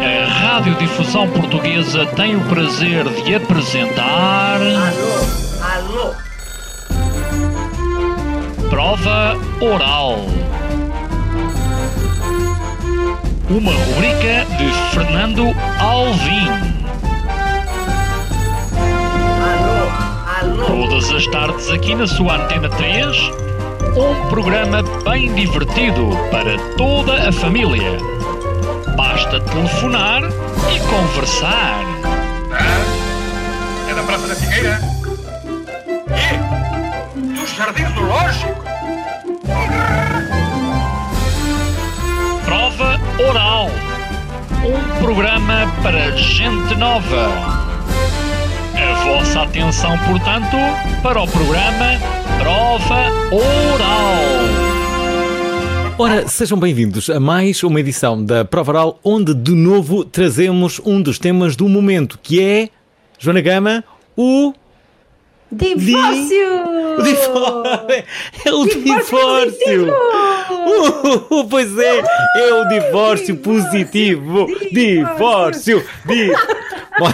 A Radiodifusão Portuguesa tem o prazer de apresentar. Alô, alô, Prova Oral. Uma rubrica de Fernando Alvim. alô, alô. Todas as tardes aqui na sua Antena 3. Um programa bem divertido para toda a família. Basta telefonar e conversar. Ah, é da Praça da Figueira? E? Dos Jardins do Lógico? Prova Oral. Um programa para gente nova. A vossa atenção, portanto, para o programa Prova Oral. Ora, sejam bem-vindos a mais uma edição da Prova Oral, onde de novo trazemos um dos temas do momento, que é, Joana Gama, o. Divórcio! O divórcio! É o divórcio! Uh, pois é, é o divórcio positivo! Divórcio! Di... Bom,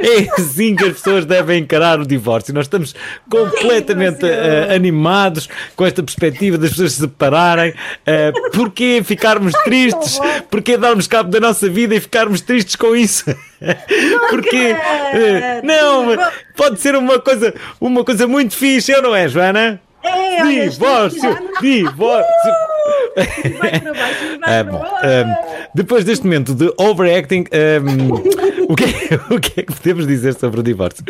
É assim que as pessoas devem encarar o divórcio. Nós estamos completamente eh, animados com esta perspectiva das pessoas se separarem. Uh, porquê ficarmos tristes? Porquê darmos cabo da nossa vida e ficarmos tristes com isso? Porque não, pode ser uma coisa, uma coisa muito fixe, eu não é, Joana? É, olha, Divórcio, divórcio. Vai para baixo, vai Ah, para bom, depois deste momento de overacting, ah, o, que é, o que é que podemos dizer sobre o divórcio?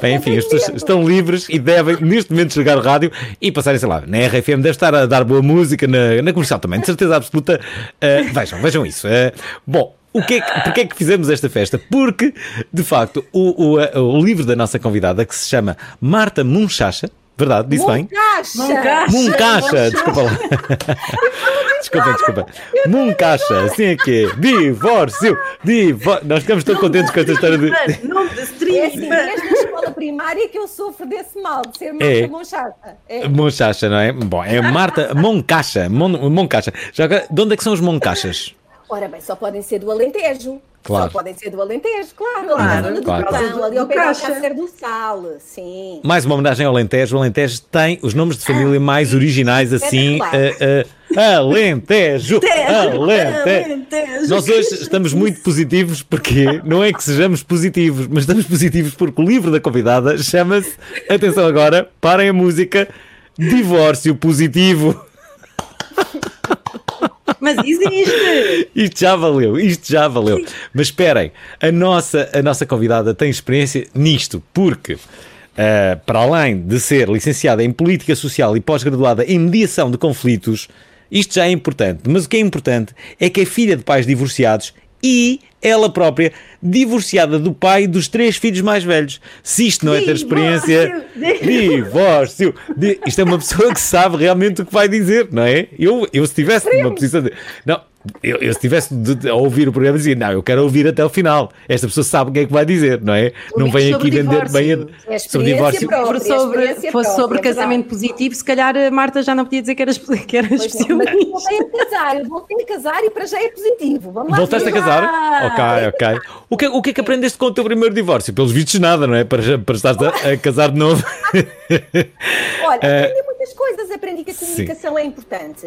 Bem, enfim, as pessoas estão livres e devem, neste momento, chegar ao rádio e passarem, sei lá, na RFM deve estar a dar boa música, na, na comercial também, de certeza absoluta. Ah, vejam, vejam isso. Ah, bom. O que é que, porque é que fizemos esta festa? Porque, de facto, o, o, o livro da nossa convidada, que se chama Marta Munchacha, verdade, disse bem? Moncacha. Muncaixa, desculpa lá. desculpa, desculpa. Muncaixa, assim é que é. Divórcio, divórcio. Nós ficamos tão contentes com esta história de. Não de É stream. assim, desde a escola primária que eu sofro desse mal, de ser É. Marta Monchata. É. Munchacha, não é? Bom, é Marta Moncaixa. Mon, Moncaixa. Já agora, de onde é que são os Moncaixas? Ora bem, só podem ser do Alentejo. Claro. Só podem ser do Alentejo, claro. Claro, ali na zona do claro. Capão, ali ao Do pé Caixa. Cácer do Sal. Sim. Mais uma homenagem ao Alentejo. O Alentejo tem os nomes de família mais originais, assim. Espetacular. ah, ah, Alentejo! Alentejo! Alentejo. Nós hoje estamos muito positivos porque não é que sejamos positivos, mas estamos positivos porque o livro da convidada chama-se, atenção agora, parem a música, Divórcio Positivo. Mas existe. Isto já valeu, isto já valeu. Mas esperem, a nossa, a nossa convidada tem experiência nisto, porque. ah, para além de ser licenciada em Política Social e pós-graduada em Mediação de Conflitos, isto já é importante. Mas o que é importante é que é filha de pais divorciados e ela própria divorciada do pai dos três filhos mais velhos. Se isto não é ter experiência. Divórcio! Di- Isto é uma pessoa que sabe realmente o que vai dizer, não é? Eu, eu se estivesse numa posição de. Não, eu, eu se de, de- a ouvir o programa dizia, não, eu quero ouvir até o final. Esta pessoa sabe o que é que vai dizer, não é? Não vem aqui vender bem a. É sobre divórcio. própria. Se for sobre, experiência fosse própria, sobre é casamento positivo, se calhar a Marta já não podia dizer que era, que era Pois especialista. mas voltei a casar, eu voltei a casar e para já é positivo. Vamos lá. Voltaste a casar? Ah! Ok, ok. O que, o que é que aprendeste com o teu primeiro divórcio? Pelos vistos, nada, não é? Para, para estar a, a casar de novo. Olha, Eh, aprendi muitas coisas. Aprendi que a comunicação é importante.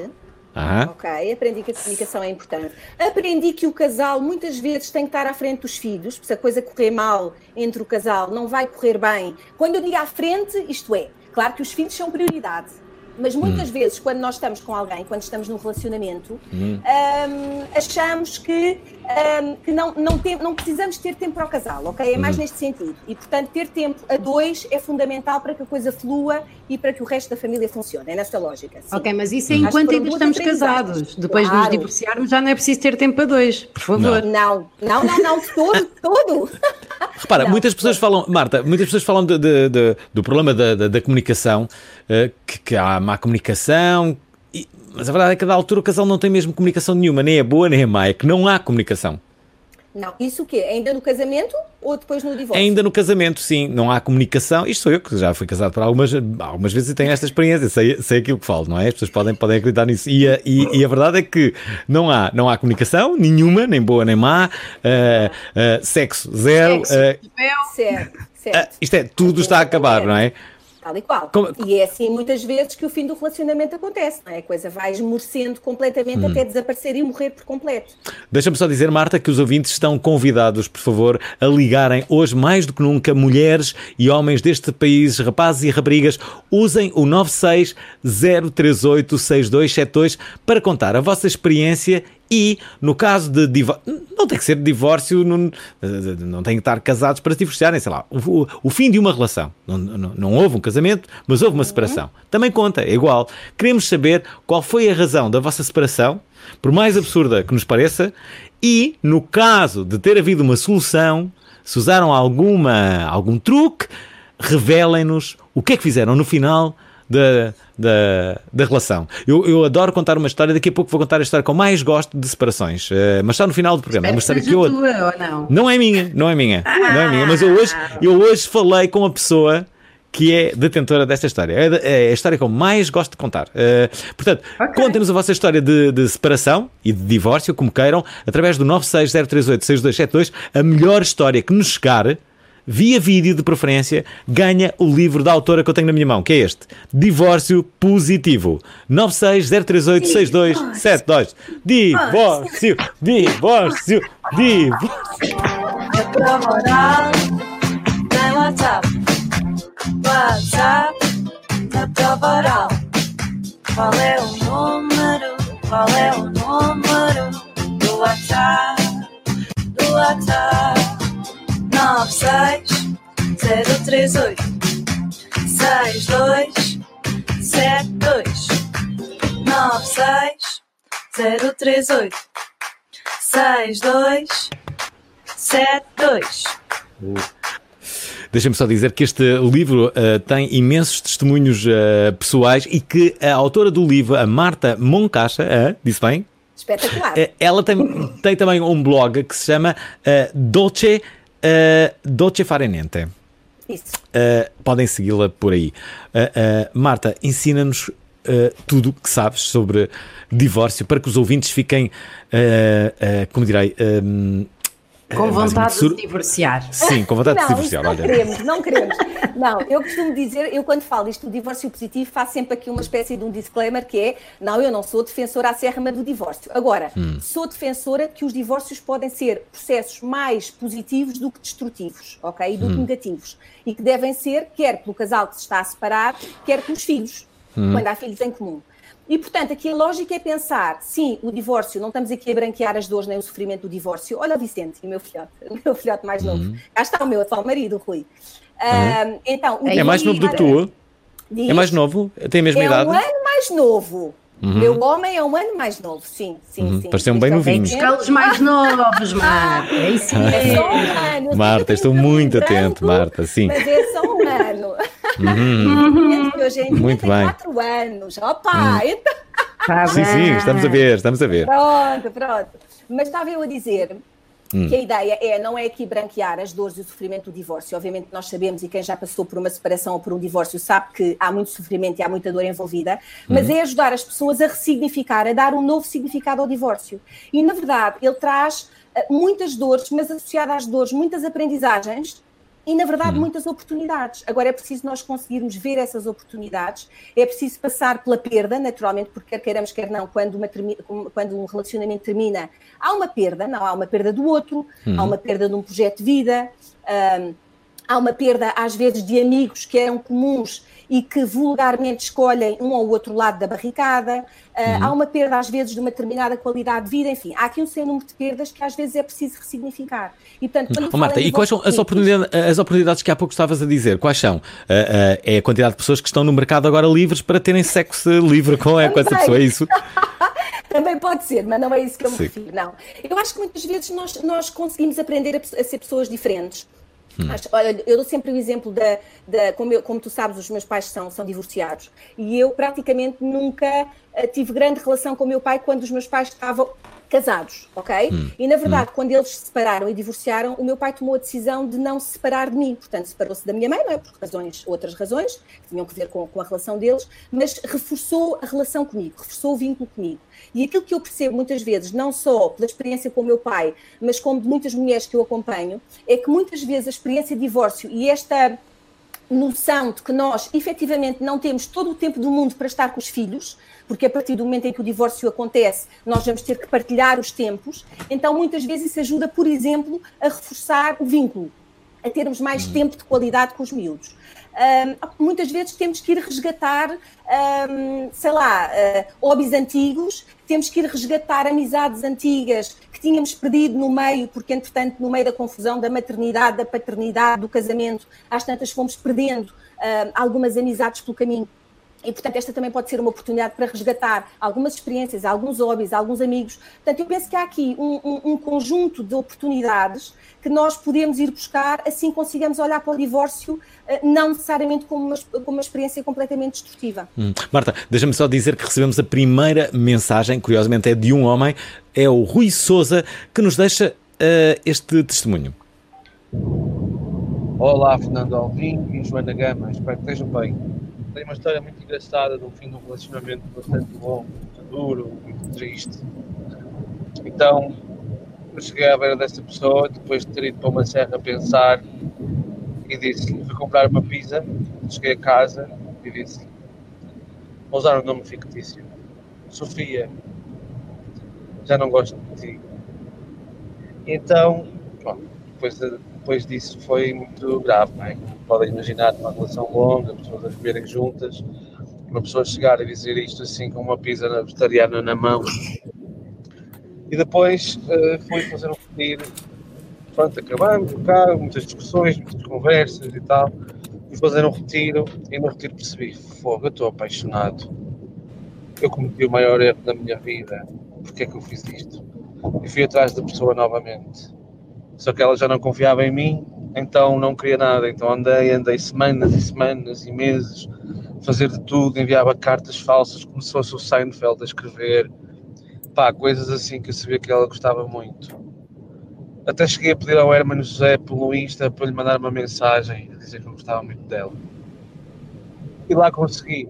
Aham. Ok, aprendi que a comunicação é importante. Aprendi que o casal muitas vezes tem que estar à frente dos filhos, porque se a coisa correr mal entre o casal, não vai correr bem. Quando eu digo à frente, isto é, claro que os filhos são prioridade. Mas muitas vezes, quando nós estamos com alguém, quando estamos num relacionamento, hum, achamos que, hum, que não, não, tem, não precisamos ter tempo para o casal, ok? É mais neste sentido. E, portanto, ter tempo a dois é fundamental para que a coisa flua e para que o resto da família funcione. É nesta lógica. sim. Ok, mas isso é enquanto ainda estamos casados. Depois de nos divorciarmos já não é preciso ter tempo a dois, por favor. Não, não, não, não, de todo, de todo. Repara, Não, muitas pessoas falam, Marta, muitas pessoas falam de- de- de- do problema da, da- da comunicação, eh, que, que há má comunicação, e- mas a verdade é que a da altura o casal não tem mesmo comunicação nenhuma, nem é boa nem é má, é que não há comunicação. Não, isso o quê? Ainda no casamento ou depois no divórcio? Ainda no casamento, sim, não há comunicação. Isto sou eu que já fui casado por algumas, algumas vezes e tenho esta experiência, sei, sei aquilo que falo, não é? As pessoas podem, podem acreditar nisso. E a, e, e a verdade é que não há, não há comunicação nenhuma, nem boa nem má, uh, uh, sexo zero. Sexo, uh, certo, certo. isto é, tudo está a acabar, não é? Tal e qual. Como... E é assim muitas vezes que o fim do relacionamento acontece, não é? A coisa vai esmorecendo completamente hum. até desaparecer e morrer por completo. Deixa-me só dizer, Marta, que os ouvintes estão convidados, por favor, a ligarem hoje mais do que nunca, mulheres e homens deste país, rapazes e raparigas, usem o 960386272 para contar a vossa experiência e, no caso de divórcio, não tem que ser divórcio, não, não tem que estar casados para se divorciarem, sei lá, o, o fim de uma relação. Não, não, não, houve um casamento, mas houve uma separação. Também conta, é igual. Queremos saber qual foi a razão da vossa separação, por mais absurda que nos pareça, e, no caso de ter havido uma solução, se usaram alguma, algum truque, revelem-nos o que é que fizeram no final da, da, da relação. Eu, eu adoro contar uma história, daqui a pouco vou contar a história que eu mais gosto de separações, uh, mas está no final do programa. É uma história que eu. Tua, ou não? não é minha, não é minha, ah. não é minha, mas eu hoje, eu hoje falei com a pessoa que é detentora desta história. É, é a história que eu mais gosto de contar. Uh, portanto, okay. contem-nos a vossa história de, de, separação e de divórcio, como queiram, através do 960386272, a melhor história que nos chegar via vídeo de preferência, ganha o livro da autora que eu tenho na minha mão, que é este: Divórcio Positivo. 960386272. Divórcio, divórcio, divórcio. WhatsApp, WhatsApp, Qual é o número? Qual é o número do WhatsApp? Do WhatsApp? Nove seis zero três oito seis dois sete dois nove seis zero três oito seis dois sete dois Deixa-me só dizer que este livro uh, tem imensos testemunhos uh, pessoais e que a autora do livro, a Marta Moncacha, uh, disse bem? Espetacular. ela tem, tem também um blog que se chama Dolce Uh, Dolce Farenente. Isso. Uh, podem segui-la por aí. Uh, Marta, ensina-nos tudo o que sabes sobre divórcio para que os ouvintes fiquem, como direi, com é, vontade de se divorciar. Sim, com vontade não, de se divorciar. Não olha. queremos, não queremos. Não, eu costumo dizer, eu quando falo isto do divórcio positivo, faço sempre aqui uma espécie de um disclaimer que é: não, eu não sou defensora acérrima do divórcio. Agora, hum. sou defensora que os divórcios podem ser processos mais positivos do que destrutivos, ok? E do que hum. negativos. E que devem ser, quer pelo casal que se está a separar, quer pelos filhos, hum. quando há filhos em comum. E, portanto, aqui a lógica é pensar, sim, o divórcio, não estamos aqui a branquear as dores nem o sofrimento do divórcio. Olha o Vicente, o meu filhote, o meu filhote mais novo. Uhum. Cá está o meu atual marido, Rui. Uhum. então, é mais novo do que tu? Diz, é mais novo? Tem a mesma é idade? É um ano mais novo. Uhum. Meu homem é um ano mais novo, sim, sim, uhum. sim. Pareceu um bem novinho. Os mais novos, Marta. É isso É só um ano. Marta, estou muito atento, Marta, sim. Mas é só um ano. Uhum. Hoje em muito bem. quatro anos. Opa, uhum. então... Tá sim, sim, estamos a ver, estamos a ver. Pronto, pronto. Mas estava eu a dizer Hum. Que a ideia é, não é aqui branquear as dores e o sofrimento do divórcio. Obviamente nós sabemos, e quem já passou por uma separação ou por um divórcio sabe que há muito sofrimento e há muita dor envolvida, mas hum. é ajudar as pessoas a ressignificar, a dar um novo significado ao divórcio. E, na verdade, ele traz uh, muitas dores, mas associada às dores, muitas aprendizagens e, na verdade, hum. muitas oportunidades. Agora é preciso nós conseguirmos ver essas oportunidades, é preciso passar pela perda, naturalmente, porque quer queiramos, quer não, quando, uma, quando um relacionamento termina, há uma perda, não há uma perda do outro, hum. há uma perda de um projeto de vida, um, há uma perda, às vezes, de amigos que eram comuns e que vulgarmente escolhem um ou outro lado da barricada, uh, uhum. há uma perda às vezes de uma determinada qualidade de vida, enfim, há aqui um sem número de perdas que às vezes é preciso ressignificar. E, portanto, oh, Marta, e quais são as oportunidades, as oportunidades que há pouco estavas a dizer? Quais são? Uh, uh, é a quantidade de pessoas que estão no mercado agora livres para terem sexo livre com, é, com essa pessoa, é isso? Também pode ser, mas não é isso que eu me Sim. refiro, não. Eu acho que muitas vezes nós, nós conseguimos aprender a, a ser pessoas diferentes. Hum. olha, eu dou sempre o exemplo da, da como, eu, como, tu sabes, os meus pais são, são divorciados e eu praticamente nunca uh, tive grande relação com o meu pai quando os meus pais estavam casados, ok? Hum. E na verdade, quando eles se separaram e divorciaram, o meu pai tomou a decisão de não se separar de mim. Portanto, separou-se da minha mãe, não é? Por razões, outras razões, que tinham que ver com, com a relação deles, mas reforçou a relação comigo, reforçou o vínculo comigo. E aquilo que eu percebo muitas vezes, não só pela experiência com o meu pai, mas como de muitas mulheres que eu acompanho, é que muitas vezes a experiência de divórcio e esta noção de que nós efetivamente não temos todo o tempo do mundo para estar com os filhos, porque a partir do momento em que o divórcio acontece, nós vamos ter que partilhar os tempos, então muitas vezes isso ajuda, por exemplo, a reforçar o vínculo, a termos mais tempo de qualidade com os miúdos. Um, muitas vezes temos que ir resgatar, um, sei lá, uh, hobbies antigos, temos que ir resgatar amizades antigas que tínhamos perdido no meio, porque entretanto, no meio da confusão da maternidade, da paternidade, do casamento, às tantas fomos perdendo uh, algumas amizades pelo caminho. E, portanto, esta também pode ser uma oportunidade para resgatar algumas experiências, alguns hobbies, alguns amigos. Portanto, eu penso que há aqui um, um, um, conjunto de oportunidades que nós podemos ir buscar, assim consigamos olhar para o divórcio, eh, não necessariamente como uma, como uma experiência completamente destrutiva. Hum. Marta, deixa-me só dizer que recebemos a primeira mensagem, curiosamente é de um homem, é o Rui Souza, que nos deixa uh, este testemunho. Olá, Fernando Alvim e Joana Gama, espero que estejam bem tem uma história muito engraçada de um fim de um relacionamento bastante longo, duro, muito triste. Então, eu cheguei à beira dessa pessoa, depois de ter ido para uma serra pensar, e disse-lhe: fui comprar uma pizza. Cheguei a casa e disse: vou usar um nome fictício. Sofia, já não gosto de ti. Então, bom, depois, depois disso foi muito grave, não é? podem imaginar uma relação longa, pessoas a viverem juntas, uma pessoa chegar a dizer isto assim com uma pizza vegetariana na mão. E depois uh, fui fazer um retiro. Pronto, acabamos o carro, muitas discussões, muitas conversas e tal. Fui fazer um retiro e no retiro percebi: fogo, eu estou apaixonado. Eu cometi o maior erro da minha vida. Porquê é que eu fiz isto? E fui atrás da pessoa novamente. Só que ela já não confiava em mim então não queria nada. Então andei, andei semanas e semanas e meses, fazer de tudo, enviava cartas falsas, como se fosse o Seinfeld a escrever, pá, coisas assim que eu sabia que ela gostava muito. Até cheguei a pedir ao Hermano José pelo Insta para lhe mandar uma mensagem a dizer que eu gostava muito dela. E lá consegui.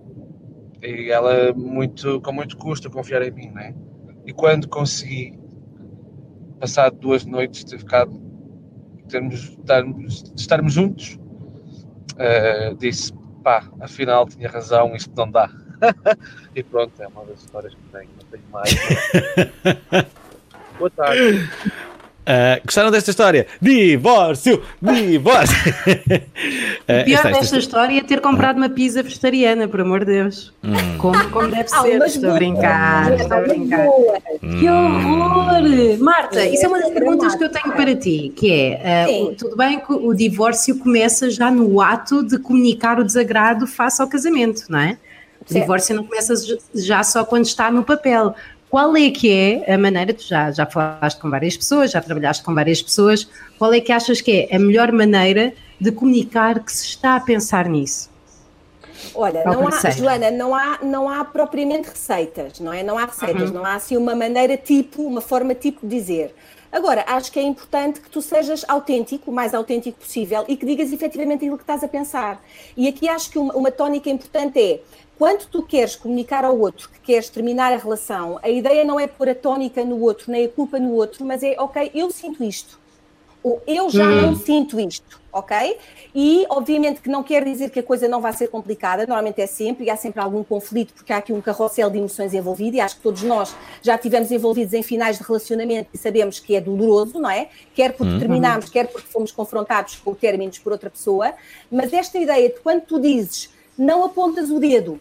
E ela, muito, com muito custo, a confiar em mim, né? E quando consegui, passado duas noites, ter ficado termos, estarmos, estarmos juntos, uh, disse, pá, afinal tinha razão, isto não dá. e pronto, é uma das histórias que tenho, não tenho mais. Boa tarde. Uh, gostaram desta história? Divórcio! Divórcio! uh, pior esta, desta história é ter comprado uma pizza vegetariana, por amor de Deus. Hum. Como, como deve ser. estou a brincar, estou a brincar. Hum. Que horror! Marta, isso é uma das perguntas que eu tenho para ti, que é, uh, tudo bem que o divórcio começa já no ato de comunicar o desagrado face ao casamento, não é? O divórcio não começa já só quando está no papel. Qual é que é a maneira, tu já, já falaste com várias pessoas, já trabalhaste com várias pessoas, qual é que achas que é a melhor maneira de comunicar que se está a pensar nisso? Olha, não há, Joana, não há, não há propriamente receitas, não é? Não há receitas, uhum. não há assim uma maneira tipo, uma forma tipo de dizer. Agora, acho que é importante que tu sejas autêntico, o mais autêntico possível, e que digas efetivamente aquilo que estás a pensar. E aqui acho que uma, uma tónica importante é quando tu queres comunicar ao outro que queres terminar a relação, a ideia não é pôr a tónica no outro, nem a culpa no outro, mas é, ok, eu sinto isto. Ou eu já hum. não sinto isto, ok? E, obviamente, que não quer dizer que a coisa não vai ser complicada, normalmente é sempre, e há sempre algum conflito, porque há aqui um carrossel de emoções envolvido, e acho que todos nós já tivemos envolvidos em finais de relacionamento e sabemos que é doloroso, não é? Quer porque uhum. terminámos, quer porque fomos confrontados com términos por outra pessoa, mas esta ideia de quando tu dizes não apontas o dedo,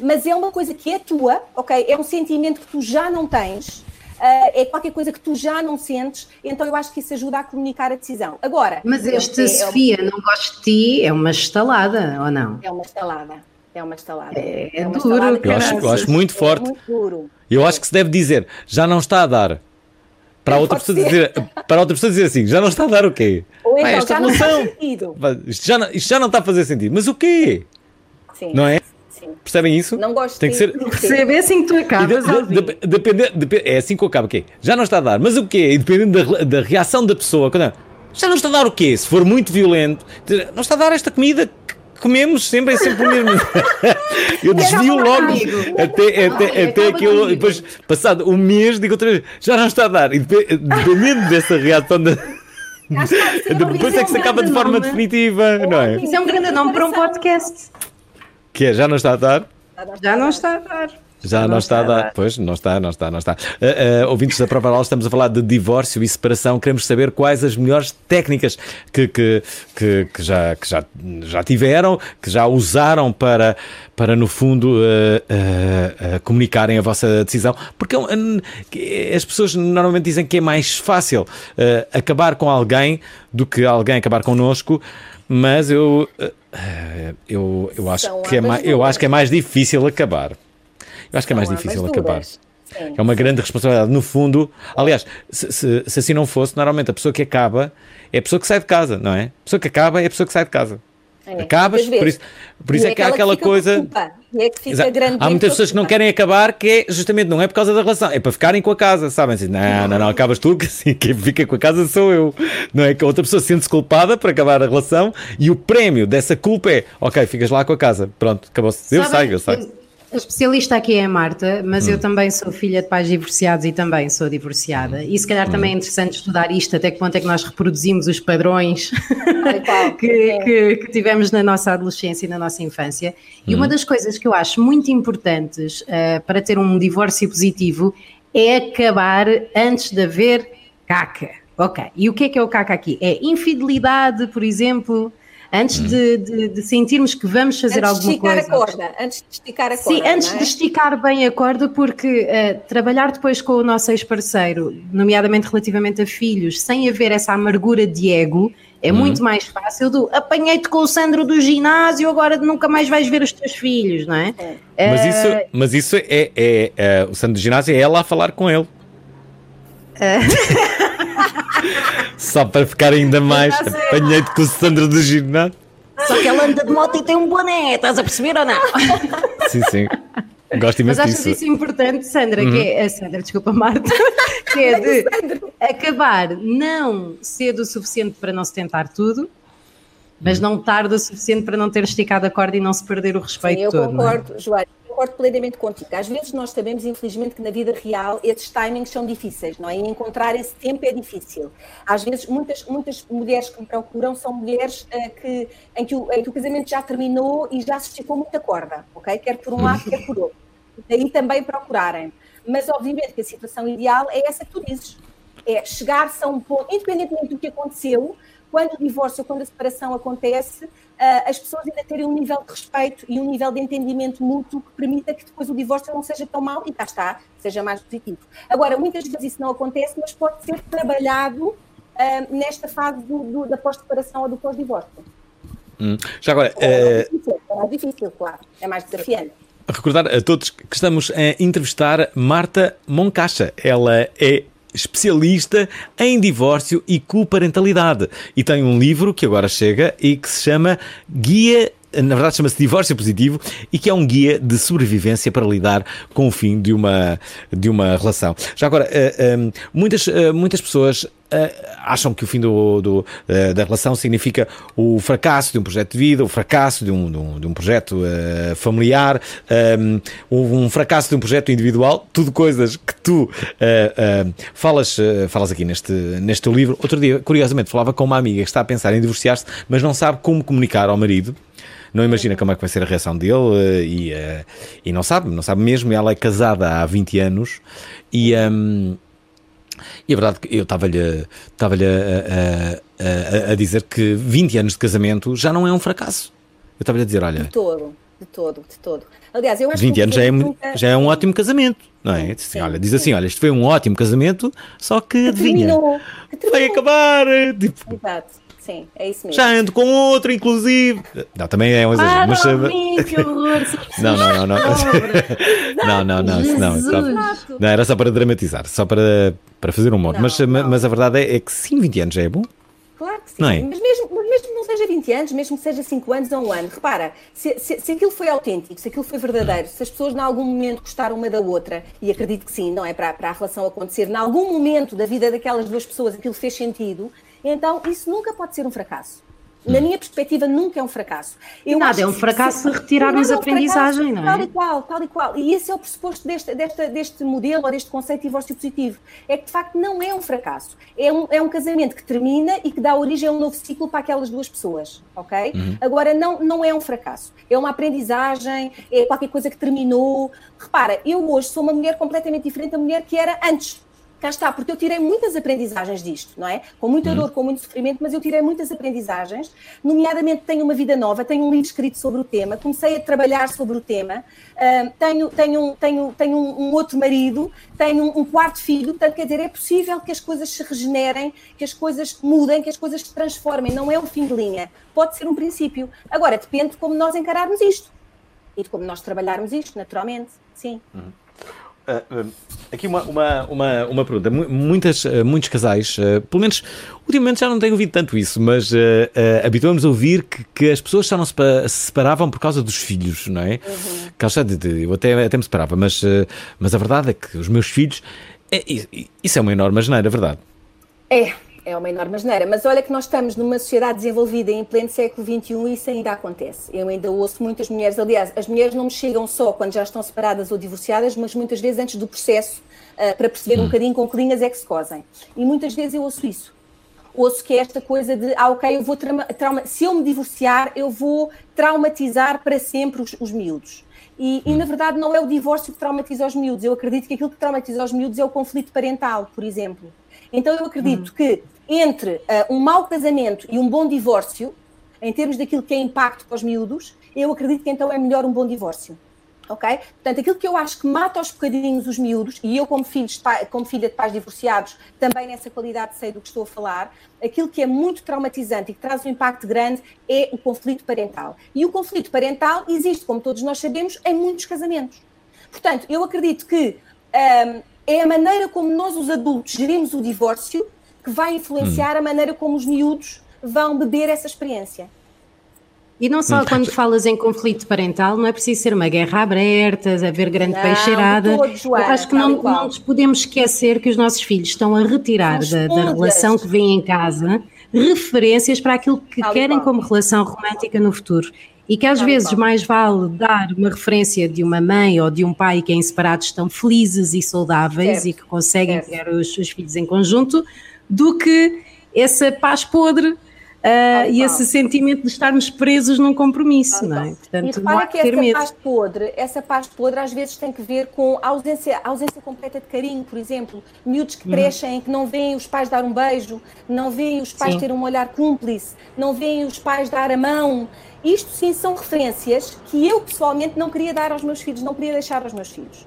mas é uma coisa que é tua, ok? É um sentimento que tu já não tens, uh, é qualquer coisa que tu já não sentes, então eu acho que isso ajuda a comunicar a decisão. Agora. Mas este é, Sofia, é uma... não gosto de ti, é uma estalada, ou não? É uma estalada. É uma estalada. É, é uma duro. Estalada eu, acho, eu acho muito forte. É muito duro. Eu acho que se deve dizer, já não está a dar. Para outra, pessoa dizer, para outra pessoa dizer assim, já não está a dar o quê? Ou então, esta já relação, isto já, isto já não está a fazer sentido. Mas o quê? Sim. Não é? Percebem isso? Não gosto Tem que ser. Percebe é assim que tu acabas. De, de, de, depende, é assim que eu acabo. Okay. Já não está a dar. Mas o quê? Dependendo da, da reação da pessoa. Quando, já não está a dar o quê? Se for muito violento, não está a dar esta comida comemos sempre, é sempre o mesmo. Eu desvio logo até, até, até aquilo. Depois, passado um mês, digo outra vez, já não está a dar. E dependendo dessa reação da. Depois é que se acaba de forma definitiva, não é? Isso é um grande nome para um podcast. Que é, já não está a dar? Já não está a dar. Já não, não está, está a dar. Pois, não está, não está, não está. Uh, uh, ouvintes da Prova Oral, estamos a falar de divórcio e separação. Queremos saber quais as melhores técnicas que, que, que, que já, que já, já tiveram, que já usaram para, para no fundo, uh, comunicarem a vossa decisão. Porque as pessoas normalmente dizem que é mais fácil acabar com alguém do que alguém acabar connosco, mas eu. Eu, eu, acho que é mais, eu acho que é mais difícil acabar. Eu acho que é mais difícil acabar. Sim, é uma grande responsabilidade. No fundo, aliás, se, se, se, assim não fosse, normalmente a pessoa que acaba é a pessoa que sai de casa, não é? A pessoa que acaba é a pessoa que sai de casa. É, Acabas, por isso, por isso é, é que há aquela que coisa. É que fica grande há muitas pessoas que não querem acabar, que é justamente não é por causa da relação, é para ficarem com a casa, sabem? Assim, não, não, não, acabas tu, que assim, quem fica com a casa sou eu. Não é que a outra pessoa sente-se culpada para acabar a relação e o prémio dessa culpa é, ok, ficas lá com a casa, pronto, acabou-se. Eu saio, eu saio. A especialista aqui é a Marta, mas hum. eu também sou filha de pais divorciados e também sou divorciada. E se calhar hum. também é interessante estudar isto, até que ponto é que nós reproduzimos os padrões que, que, que, tivemos na nossa adolescência e na nossa infância. E hum. uma das coisas que eu acho muito importantes uh, para ter um divórcio positivo é acabar antes de haver caca. Ok. E o que é que é o caca aqui? É infidelidade, por exemplo antes hum. de, de, de, sentirmos que vamos fazer antes alguma coisa. Antes de esticar a corda, antes de esticar a corda. Sim, antes é? de esticar bem a corda, porque uh, trabalhar depois com o nosso ex-parceiro, nomeadamente relativamente a filhos, sem haver essa amargura de ego, é hum. muito mais fácil do apanhei-te com o Sandro do ginásio, agora nunca mais vais ver os teus filhos, não é? é. Mas, isso, mas isso é, é, é, o Sandro do ginásio é ela a falar com ele. Uh... Só para ficar ainda mais. Apanhei-te com o Sandro do ginásio. Só que ela anda de moto e tem um boné, estás a perceber ou não? Sim, sim. Gosto imenso Mas acho isso importante, Sandra, uhum. que é, Sandra, desculpa, Marta, que é de acabar não cedo o suficiente para não se tentar tudo, mas uhum. não tarde o suficiente para não ter esticado a corda e não se perder o respeito Sim, eu todo. Eu é? concordo, Joana concordo plenamente contigo. Às vezes nós sabemos, infelizmente, que na vida real esses timings são difíceis, não é? E encontrar esse tempo é difícil. Às vezes, muitas, muitas mulheres que me procuram são mulheres uh, que, em, que o, em que o casamento já terminou e já se esticou muita corda, ok? Quer por um lado, quer por outro. Daí também procurarem. Mas, obviamente, que a situação ideal é essa que tu dizes. É chegar-se a um ponto, independentemente do que aconteceu, quando o divórcio, quando a separação acontece, as pessoas ainda terem um nível de respeito e um nível de entendimento mútuo que permita que depois o divórcio não seja tão mau e cá está, seja mais positivo. Agora, muitas vezes isso não acontece, mas pode ser trabalhado uh, nesta fase do, do, da pós-separação ou do pós-divórcio. Hum. Já agora. É, mais eh, difícil, é mais difícil, claro, é mais desafiante. Recordar a todos que estamos a entrevistar Marta Moncacha. Ela é especialista em divórcio e coparentalidade. E tem um livro que agora chega e que se chama Guia na verdade chama-se Divórcio Positivo e que é um guia de sobrevivência para lidar com o fim de uma, de uma relação. Já agora, uh, muitas, uh, muitas pessoas acham que o fim do, do, da relação significa o fracasso de um projeto de vida, o fracasso de um, de um, de um projeto familiar, um, um, fracasso de um projeto individual, tudo coisas que tu falas, falas aqui neste, neste teu livro. Outro dia, curiosamente, falava com uma amiga que está a pensar em divorciar-se, mas não sabe como comunicar ao marido não imagina como é que vai ser a reação dele e, uh, e não sabe, não sabe mesmo. Ela é casada há 20 anos e. e a verdade que eu estava-lhe estava a, a, a, dizer que 20 anos de casamento já não é um fracasso. Eu estava-lhe a dizer, olha. De todo, de todo, de todo. Aliás, eu acho 20 anos já é, nunca... já é um ótimo casamento, não é? Assim, sim, olha, diz assim: olha, isto foi um ótimo casamento, só que, que adivinha, terminou, que vai acabar. Tipo, Exato. Sim, é isso mesmo. Já ando com outro, inclusive. Não, também é um exagero. Mas... Mim, que horror! não, não, não, não. não, não, não, não, não, não. Era só para dramatizar, só para, para fazer um modo. Mas, mas a verdade é, é que sim, 20 anos já é bom. Claro que sim. É? Mas mesmo, mesmo que não seja 20 anos, mesmo que seja 5 anos ou um ano, repara, se, se, se, aquilo foi autêntico, se aquilo foi verdadeiro, se as pessoas em algum momento gostaram uma da outra, e acredito que sim, não é? Para, para a relação acontecer, em algum momento da vida daquelas duas pessoas aquilo fez sentido, então isso nunca pode ser um fracasso na minha perspectiva, nunca é um fracasso. Eu nada, é um fracasso se retirarmos a aprendizagem, é um não é? Tal e qual, tal e qual. E esse é o pressuposto deste, deste, deste modelo ou deste conceito de divórcio positivo. É que, de facto, não é um fracasso. É um, é um casamento que termina e que dá origem a um novo ciclo para aquelas duas pessoas, ok? Uhum. Agora, não, não é um fracasso. É uma aprendizagem, é qualquer coisa que terminou. Repara, eu hoje sou uma mulher completamente diferente da mulher que era antes cá está, porque eu tirei muitas aprendizagens disto, não é? Com muita dor, com muito sofrimento, mas eu tirei muitas aprendizagens, nomeadamente tenho uma vida nova, tenho um livro escrito sobre o tema, comecei a trabalhar sobre o tema, tenho, tenho, tenho, tenho um, outro marido, tenho um, um, quarto filho, portanto, quer dizer, é possível que as coisas se regenerem, que as coisas mudem, que as coisas se transformem, não é um fim de linha, pode ser um princípio. Agora, depende de como nós encararmos isto e de como nós trabalharmos isto, naturalmente, sim. Uhum. Uh, aqui uma, uma, uma, uma pergunta. Muitas, uh, muitos casais, pelo menos ultimamente já não tenho ouvido tanto isso, mas habituamos a ouvir que, que as pessoas já não se, se, separavam por causa dos filhos, não é? Uhum. Eu até, até me separava, mas, mas a verdade é que os meus filhos. É, isso é uma enorme geneira, é verdade. É, é uma enorme asneira. Mas olha que nós estamos numa sociedade desenvolvida em pleno século XXI e isso ainda acontece. Eu ainda ouço muitas mulheres, aliás, as mulheres não me chegam só quando já estão separadas ou divorciadas, mas muitas vezes antes do processo, uh, para perceber um hum. bocadinho com que linhas é que se cosem. E muitas vezes eu ouço isso. Ouço que é esta coisa de, ah, ok, eu vou trauma, trauma se eu me divorciar, eu vou traumatizar para sempre os, os miúdos. E, e, na verdade não é o divórcio que traumatiza os miúdos. Eu acredito que aquilo que traumatiza os miúdos é o conflito parental, por exemplo. Então eu acredito uhum. que entre uh, um mau casamento e um bom divórcio, em termos daquilo que é impacto para os miúdos, eu acredito que então é melhor um bom divórcio. Ok? Portanto, aquilo que eu acho que mata aos bocadinhos os miúdos, e eu, como, como filha de pais divorciados, também nessa qualidade sei do que estou a falar, aquilo que é muito traumatizante e que traz um impacto grande é o conflito parental. E o conflito parental existe, como todos nós sabemos, em muitos casamentos. Portanto, eu acredito que um, é a maneira como nós, os adultos, gerimos o divórcio que vai influenciar hum. a maneira como os miúdos vão beber essa experiência. E não só hum. quando falas em conflito parental, não é preciso ser uma guerra aberta, haver grande não, peixeirada. Eu acho que não, não nos podemos esquecer que os nossos filhos estão a retirar da, da, relação que vêm em casa referências para aquilo que tal querem como relação romântica no futuro. E que às tal vezes mais vale dar uma referência de uma mãe ou de um pai que em separados estão felizes e saudáveis certo. e que conseguem certo. ter os, os filhos em conjunto, do que essa paz podre Uh, e esse sentimento de estarmos presos num compromisso, não é? Portanto, e repara que essa medo. paz podre, essa paz podre às vezes tem que ver com a ausência, a ausência completa de carinho, por exemplo, miúdos que hum. crescem, que não veem os pais dar um beijo, não veem os pais sim. ter um olhar cúmplice, não veem os pais dar a mão. Isto sim são referências que eu pessoalmente não queria dar aos meus filhos, não queria deixar aos meus filhos.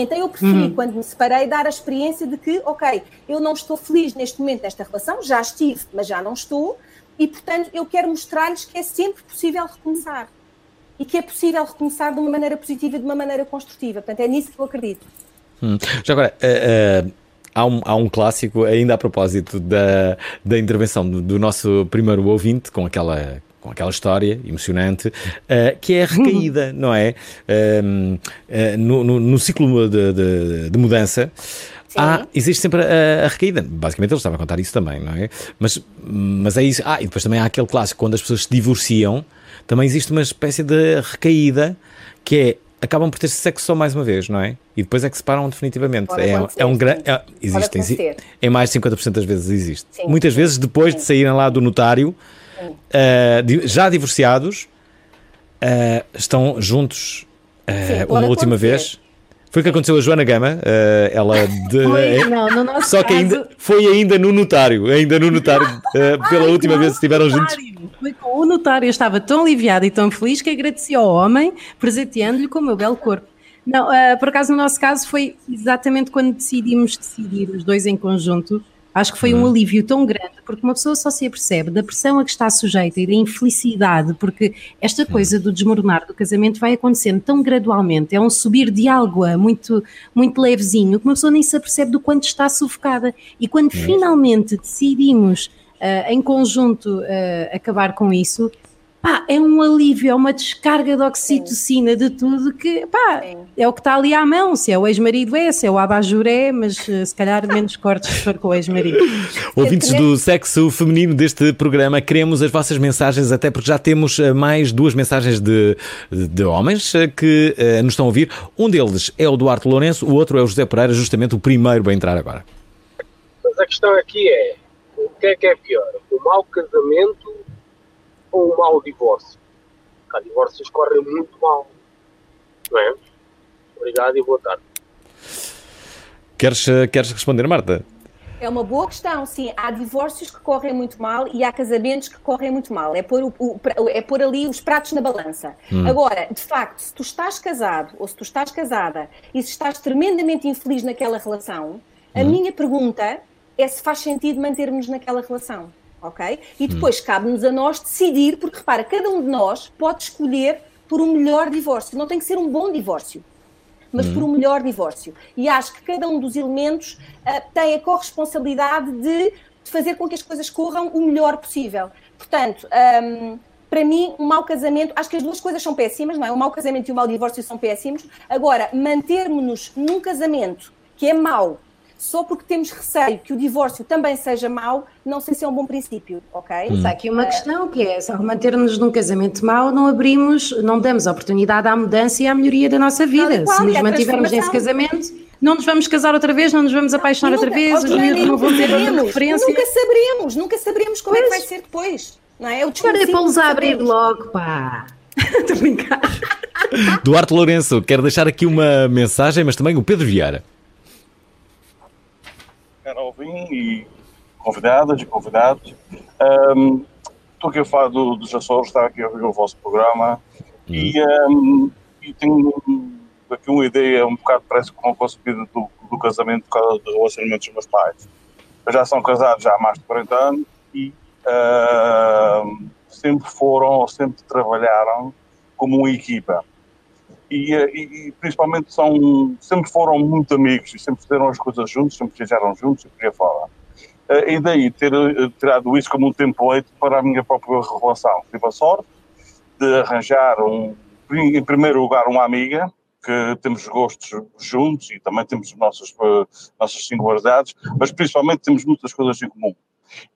Então eu preferi, uhum. quando me separei, dar a experiência de que, ok, eu não estou feliz neste momento nesta relação, já estive, mas já não estou, e portanto eu quero mostrar-lhes que é sempre possível recomeçar. E que é possível recomeçar de uma maneira positiva e de uma maneira construtiva. Portanto, é nisso que eu acredito. Hum. Já agora, uh, uh, há, um, há um clássico, ainda a propósito da, da intervenção do, do nosso primeiro ouvinte, com aquela com aquela história emocionante, uh, que é a recaída, não é? Uh, uh, no, no, no, ciclo de, de, de mudança. Há, existe sempre a, a, recaída. Basicamente ele estava a contar isso também, não é? Mas, mas é isso. Ah, e depois também há aquele clássico, quando as pessoas se divorciam, também existe uma espécie de recaída que é acabam por ter sexo só mais uma vez, não é? E depois é que se param definitivamente. é, é um grande. É, existe, em, em mais de 50% das vezes existe. Sim. Muitas vezes depois sim. de saírem lá do notário uh, já divorciados, uh, estão juntos uh, Sim, uma última vez. Foi o que aconteceu a Joana Gama, ela de, foi, não, no só que caso... ainda foi ainda no notário, ainda no notário, pela Ai, última vez estiveram juntos. Foi com o notário, eu estava tão aliviada e tão feliz que agradeci ao homem, presenteando-lhe com o meu belo corpo. Não, por acaso no nosso caso foi exatamente quando decidimos decidir os dois em conjunto, Acho que foi um uhum. alívio tão grande, porque uma pessoa só se apercebe da pressão a que está sujeita e da infelicidade, porque esta coisa do desmoronar do casamento vai acontecendo tão gradualmente, é um subir de água muito, muito levezinho, que uma pessoa nem se apercebe do quanto está sufocada. E quando finalmente decidimos uh, em conjunto, uh, acabar com isso, pá, é um alívio, é uma descarga de oxitocina Sim. de tudo que, pá, Sim. é o que está ali à mão. Se é o ex-marido é, se é o abajuré, mas uh, se calhar menos cortes se for com o ex-marido. Ouvintes do sexo feminino deste programa, queremos as vossas mensagens, até porque já temos uh, mais duas mensagens de, de homens uh, que nos estão a ouvir. Um deles é o Duarte Lourenço, o outro é o José Pereira, justamente o primeiro a entrar agora. Mas a questão aqui é, o que é que é pior? O mau casamento ou um mau divórcio. Há divórcios correm muito mal. Não é? Obrigado e boa tarde. Queres, queres responder, Marta? É uma boa questão, sim. Há divórcios que correm muito mal e há casamentos que correm muito mal. É pôr, o, o, é pôr ali os pratos na balança. Hum. Agora, de facto, se tu estás casado ou se tu estás casada e se estás tremendamente infeliz naquela relação, hum. a minha pergunta é se faz sentido mantermos naquela relação ok? E hum. depois hum. cabe-nos a nós decidir, porque repara, cada um de nós pode escolher por um melhor divórcio. Não tem que ser um bom divórcio, mas hum. por um melhor divórcio. E acho que cada um dos elementos uh, tem a corresponsabilidade de, fazer com que as coisas corram o melhor possível. Portanto, um, para mim, um mau casamento, acho que as duas coisas são péssimas, não é? Um mau casamento e um mau divórcio são péssimos. Agora, mantermos-nos num casamento que é mau, só porque temos receio que o divórcio também seja mau, não sei se é um bom princípio, ok? Mas há aqui uma questão que é, se ao manter-nos num casamento mau, não abrimos, não damos oportunidade à mudança e à melhoria da nossa vida. se nos mantivermos nesse casamento, não nos vamos casar outra vez, não nos vamos apaixonar nunca, outra vez, os miúdos não vão ter referência. Nunca saberemos, nunca saberemos como pois. é que vai ser depois. Não é? Eu Agora é para-los a abrir logo, pá. Estou a brincar. Duarte Lourenço, quero deixar aqui uma mensagem, mas também o Pedro Vieira. Carol Vim e convidadas e convidados. Um, estou aqui a falar do, dos Açores, está aqui a ouvir o vosso programa hum. e, um, e, tenho aqui uma ideia, um bocado parece que não concebido do, do casamento por causa do relacionamento dos meus pais. Eles já são casados já há mais de 40 anos e uh, sempre foram, sempre trabalharam como uma equipa e, eh, e, e, principalmente são, sempre foram muito amigos e sempre fizeram as coisas juntos, sempre viajaram juntos e por aí fora. Eh, e daí ter eh, tirado isso como um template para a minha própria relação. Tive a sorte de arranjar, um, em primeiro lugar, uma amiga que temos gostos juntos e também temos nossas, nossas singularidades, mas principalmente temos muitas coisas em comum.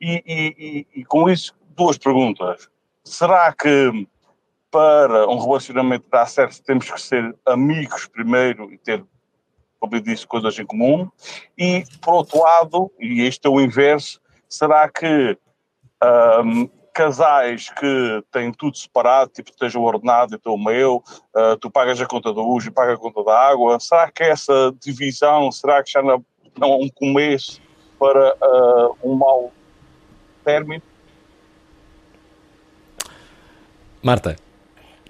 E, e, e com isso, duas perguntas. Será que para um relacionamento dar certo, temos que ser amigos primeiro e ter, como eu disse, coisas em comum. E, por outro lado, e este é o inverso, será que um, casais que têm tudo separado, tipo, esteja o ordenado então o meu, uh, tu pagas a conta da luz e pagas a conta da água, será que essa divisão, será que já não é um começo para uh, um mau término? Marta.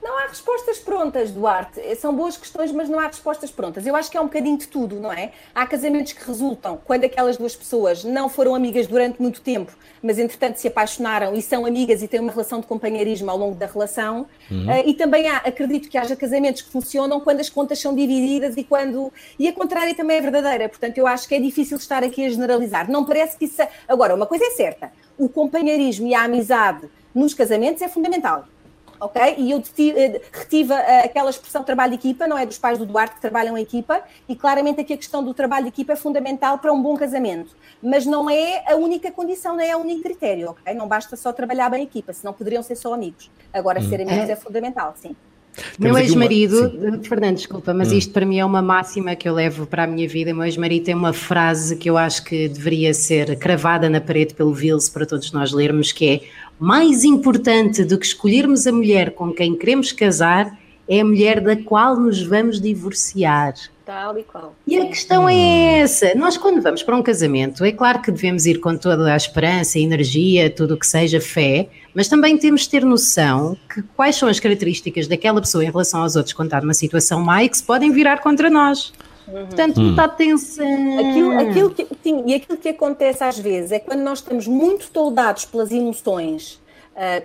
Não há respostas prontas, Duarte. São boas questões, mas não há respostas prontas. Eu acho que é um bocadinho de tudo, não é? Há casamentos que resultam quando aquelas duas pessoas não foram amigas durante muito tempo, mas entretanto se apaixonaram e são amigas e têm uma relação de companheirismo ao longo da relação. Uhum. Uh, e também há, acredito que haja casamentos que funcionam quando as contas são divididas e quando. E a contrária também é verdadeira. Portanto, eu acho que é difícil estar aqui a generalizar. Não parece que isso. Agora, uma coisa é certa: o companheirismo e a amizade nos casamentos é fundamental ok? E eu eh, retive eh, aquela expressão trabalho de equipa, não é dos pais do Duarte que trabalham em equipa, e claramente aqui a questão do trabalho de equipa é fundamental para um bom casamento, mas não é a única condição, não é o único critério, ok? Não basta só trabalhar bem em equipa, senão poderiam ser só amigos. Agora, hum. ser amigos é. é fundamental, sim. Meu ex-marido, uma... Fernando, desculpa, mas hum. isto para mim é uma máxima que eu levo para a minha vida. Meu ex-marido tem uma frase que eu acho que deveria ser cravada na parede pelo Vils para todos nós lermos, que é mais importante do que escolhermos a mulher com quem queremos casar é a mulher da qual nos vamos divorciar. Tal e qual. E a questão é essa: nós, quando vamos para um casamento, é claro que devemos ir com toda a esperança, energia, tudo o que seja fé, mas também temos de ter noção que quais são as características daquela pessoa em relação aos outros quando está numa situação má e que se podem virar contra nós. Uhum. Portanto, hum. muita atenção. Aquilo, aquilo que, sim, e aquilo que acontece às vezes é quando nós estamos muito toldados pelas emoções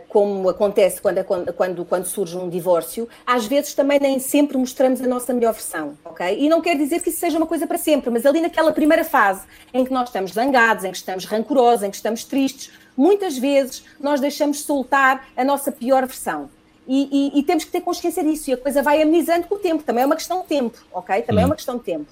como acontece quando, quando, quando surge um divórcio, às vezes também nem sempre mostramos a nossa melhor versão, ok? E não quer dizer que isso seja uma coisa para sempre, mas ali naquela primeira fase em que nós estamos zangados, em que estamos rancorosos, em que estamos tristes, muitas vezes nós deixamos soltar a nossa pior versão. E, e, e, temos que ter consciência disso, e a coisa vai amenizando com o tempo, também é uma questão de tempo, ok? Também hum. é uma questão de tempo.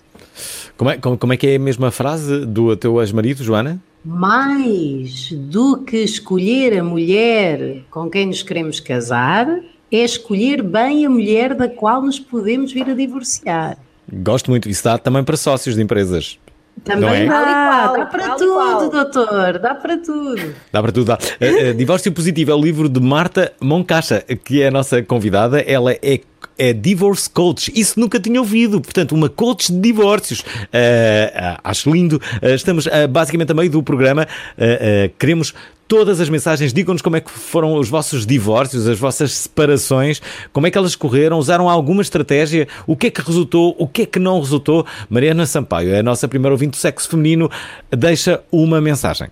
Como é, como, como é que é a mesma frase do teu ex-marido, Joana? Mais do que escolher a mulher com quem nos queremos casar, é escolher bem a mulher da qual nos podemos vir a divorciar. Gosto muito. Isso dá também para sócios de empresas. Também é? dá, dá para tudo, doutor, dá para tudo. Dá para tudo, dá. Uh, uh, Divórcio Positivo é o livro de Marta Moncacha, que é a nossa convidada. Ela é é Divorce Coach. Isso nunca tinha ouvido. Portanto, uma coach de divórcios. Uh, acho lindo. Uh, estamos uh, basicamente a meio do programa. queremos todas as mensagens. Digam-nos como é que foram os vossos divórcios, as vossas separações, como é que elas correram, usaram alguma estratégia, o que é que resultou, o que é que não resultou. Mariana Sampaio, é a nossa primeira ouvinte do sexo feminino, deixa uma mensagem.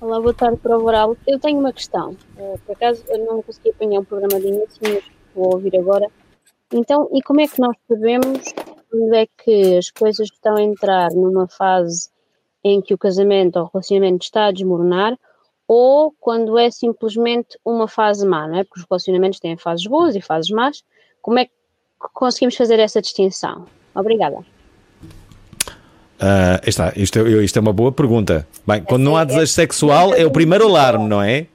Olá, boa tarde para o Voral. Eu tenho uma questão. Por acaso, eu não consegui apanhar um programa de início, mas vou ouvir agora. Então, e como é que nós sabemos quando é que as coisas estão a entrar numa fase em que o casamento ou o relacionamento está a desmoronar ou quando é simplesmente uma fase má, não é? Porque os relacionamentos têm fases boas e fases más. Como é que conseguimos fazer essa distinção? Obrigada. Uh, está, isto, é, isto é uma boa pergunta. Bem, quando não há desejo sexual, é o primeiro alarme, não é?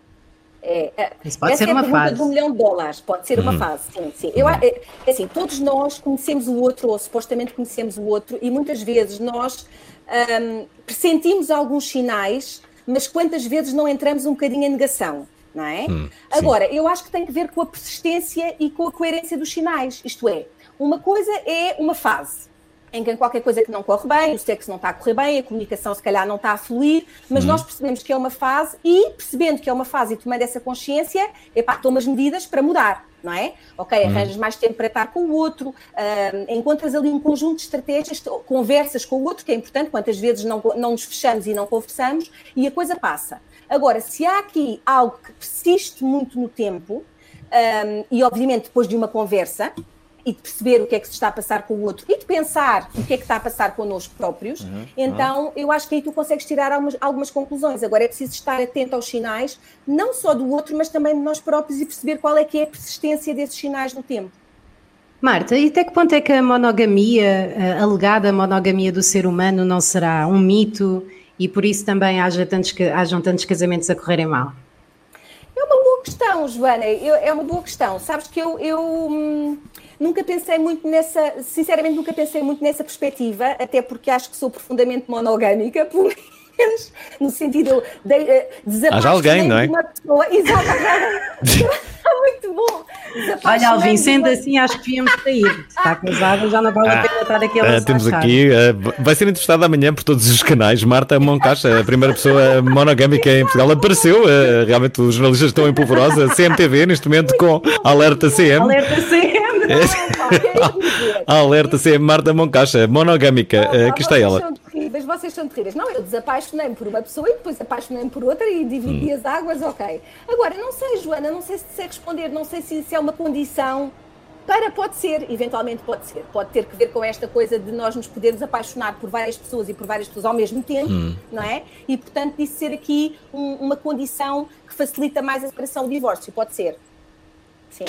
É, é, Isso pode ser é uma fase. de um milhão de dólares, pode ser uma uhum. fase, sim, sim. Eu, é, é, assim, todos nós conhecemos o outro, ou supostamente conhecemos o outro, e muitas vezes nós um, pressentimos alguns sinais, mas quantas vezes não entramos um bocadinho em negação, não é? Hum, Agora, eu acho que tem que ver com a persistência e com a coerência dos sinais, isto é, uma coisa é uma fase, em que qualquer coisa que não corre bem, o sexo não está a correr bem, a comunicação se calhar não está a fluir, mas uhum. nós percebemos que é uma fase e, percebendo que é uma fase e tomando essa consciência, epá, tomas medidas para mudar, não é? Ok, uhum. arranjas mais tempo para estar com o outro, uh, encontras ali um conjunto de estratégias, conversas com o outro, que é importante, quantas vezes não, não nos fechamos e não conversamos, e a coisa passa. Agora, se há aqui algo que persiste muito no tempo, um, e obviamente depois de uma conversa, e de perceber o que é que se está a passar com o outro e de pensar o que é que está a passar connosco próprios, uhum, então uhum. eu acho que aí tu consegues tirar algumas, algumas conclusões. Agora é preciso estar atento aos sinais, não só do outro, mas também de nós próprios e perceber qual é que é a persistência desses sinais no tempo. Marta, e até que ponto é que a monogamia, a alegada monogamia do ser humano não será um mito e por isso também haja tantos, hajam tantos casamentos a correrem mal? Questão, Joana, eu, é uma boa questão. Sabes que eu, eu hum, nunca pensei muito nessa, sinceramente nunca pensei muito nessa perspectiva, até porque acho que sou profundamente monogâmica, menos no sentido de uh, desapaixonar alguém, não é? uma pessoa. Exato, muito bom. Olha, Alvin, sendo assim, acho que devíamos sair. Está casada, já não vale a pena estar aqui a uh, Temos aqui, uh, vai ser entrevistada amanhã por todos os canais. Marta Moncacha, a primeira pessoa monogâmica em Portugal, apareceu. Uh, realmente, os jornalistas estão em polvorosa. CMTV, neste momento, com Alerta CM. Alerta CM. Alerta CM, Marta Moncacha, monogâmica. Aqui está ela. Terríveis, vocês são terríveis. Não, eu desapaixonei-me por uma pessoa e depois apaixonei-me por outra e dividi hum. as águas, ok. Agora, não sei, Joana, não sei se sei responder, não sei se, se é uma condição para, pode ser, eventualmente pode ser. Pode ter que ver com esta coisa de nós nos podermos apaixonar por várias pessoas e por várias pessoas ao mesmo tempo, hum. não é? E, portanto, isso ser aqui um, uma condição que facilita mais a separação, o divórcio, pode ser. Sim.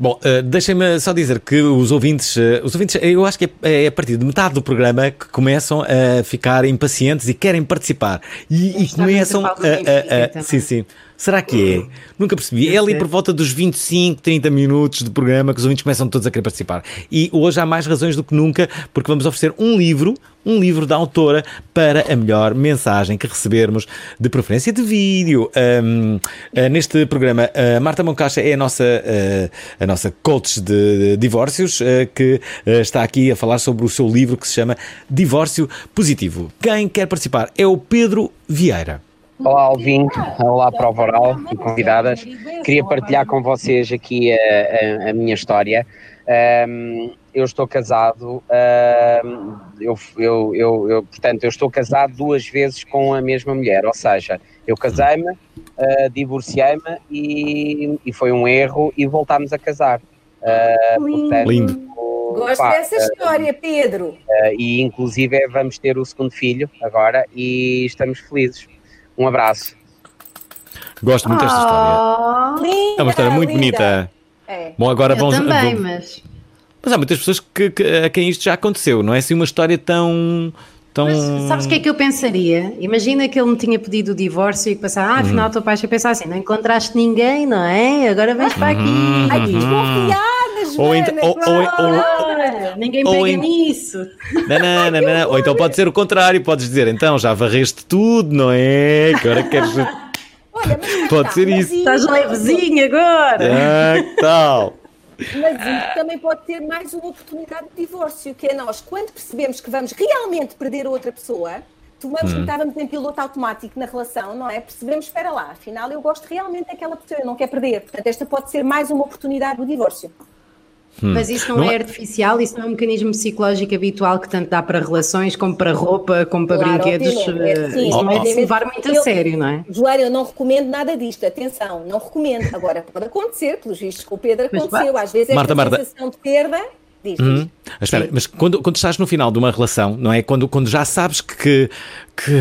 Bom, uh, deixem-me só dizer que os ouvintes, uh, os ouvintes, eu acho que é, é, a partir de metade do programa que começam a ficar impacientes e querem participar. E, e começam a. a, a sim, sim. Será que é? Nunca percebi. É ali por volta dos 25, 30 minutos de programa que os ouvintes começam todos a querer participar. E hoje há mais razões do que nunca, porque vamos oferecer um livro, um livro da autora para a melhor mensagem que recebermos, de preferência de vídeo. Um, uh, neste programa, a Marta Moncacha é a nossa, a nossa coach de divórcios, uh, que está aqui a falar sobre o seu livro que se chama Divórcio Positivo. Quem quer participar é o Pedro Vieira. Olá, Alvin. Olá, Prova Oral e convidadas. Queria partilhar com vocês aqui a, a, a minha história. Um, eu estou casado, um, eu, eu, eu, eu, portanto, eu estou casado duas vezes com a mesma mulher, ou seja, eu casei-me, uh, divorciei-me e, e, foi um erro e voltámos a casar. Uh, Lindo. Portanto, Lindo. Gosto pá, dessa história, Pedro. e inclusive vamos ter o segundo filho agora e estamos felizes. Um abraço. Gosto muito desta história. Linda, é uma história muito linda. bonita. É. Bom, agora Eu vamos. Também, vamos... mas. Mas há muitas pessoas que, que, a quem isto já aconteceu, não é assim uma história tão. Tão... Mas sabes o que é que eu pensaria? Imagina que ele me tinha pedido o divórcio e que pensar, ah, afinal, uhum. teu pai ia pensar assim: não encontraste ninguém, não é? Agora vens para aqui. Uhum. Ai, desconfiada, Joana! Ou, então, ou, ou, ou, ninguém pega nisso. Não, não, não, não, Ou então pode ser o contrário, podes dizer, então já varreste tudo, não é? Agora queres. Olha, mas pode ser isso. Estás levezinho agora. Ah, que tal? Mas isso também pode ter mais uma oportunidade de divórcio, que é nós, quando percebemos que vamos realmente perder outra pessoa, tomamos hum. que estávamos em piloto automático na relação, não é? Percebemos, espera lá, afinal eu gosto realmente daquela pessoa, eu não quero perder. Portanto, esta pode ser mais uma oportunidade do divórcio. Hum. Mas isso não, não é, é artificial, isso não é um mecanismo psicológico habitual que tanto dá para relações, como para roupa, como para claro, brinquedos. É, sim, isso não é de se levar muito a sério, não é? Joana, eu não recomendo nada disto, atenção, não recomendo. Agora, pode acontecer, pelos vistos com o Pedro aconteceu, às vezes é Marta, Marta. sensação de perda Diz, hum. diz. Mas, espera, mas quando, quando estás no final de uma relação, não é? Quando, quando já sabes que, que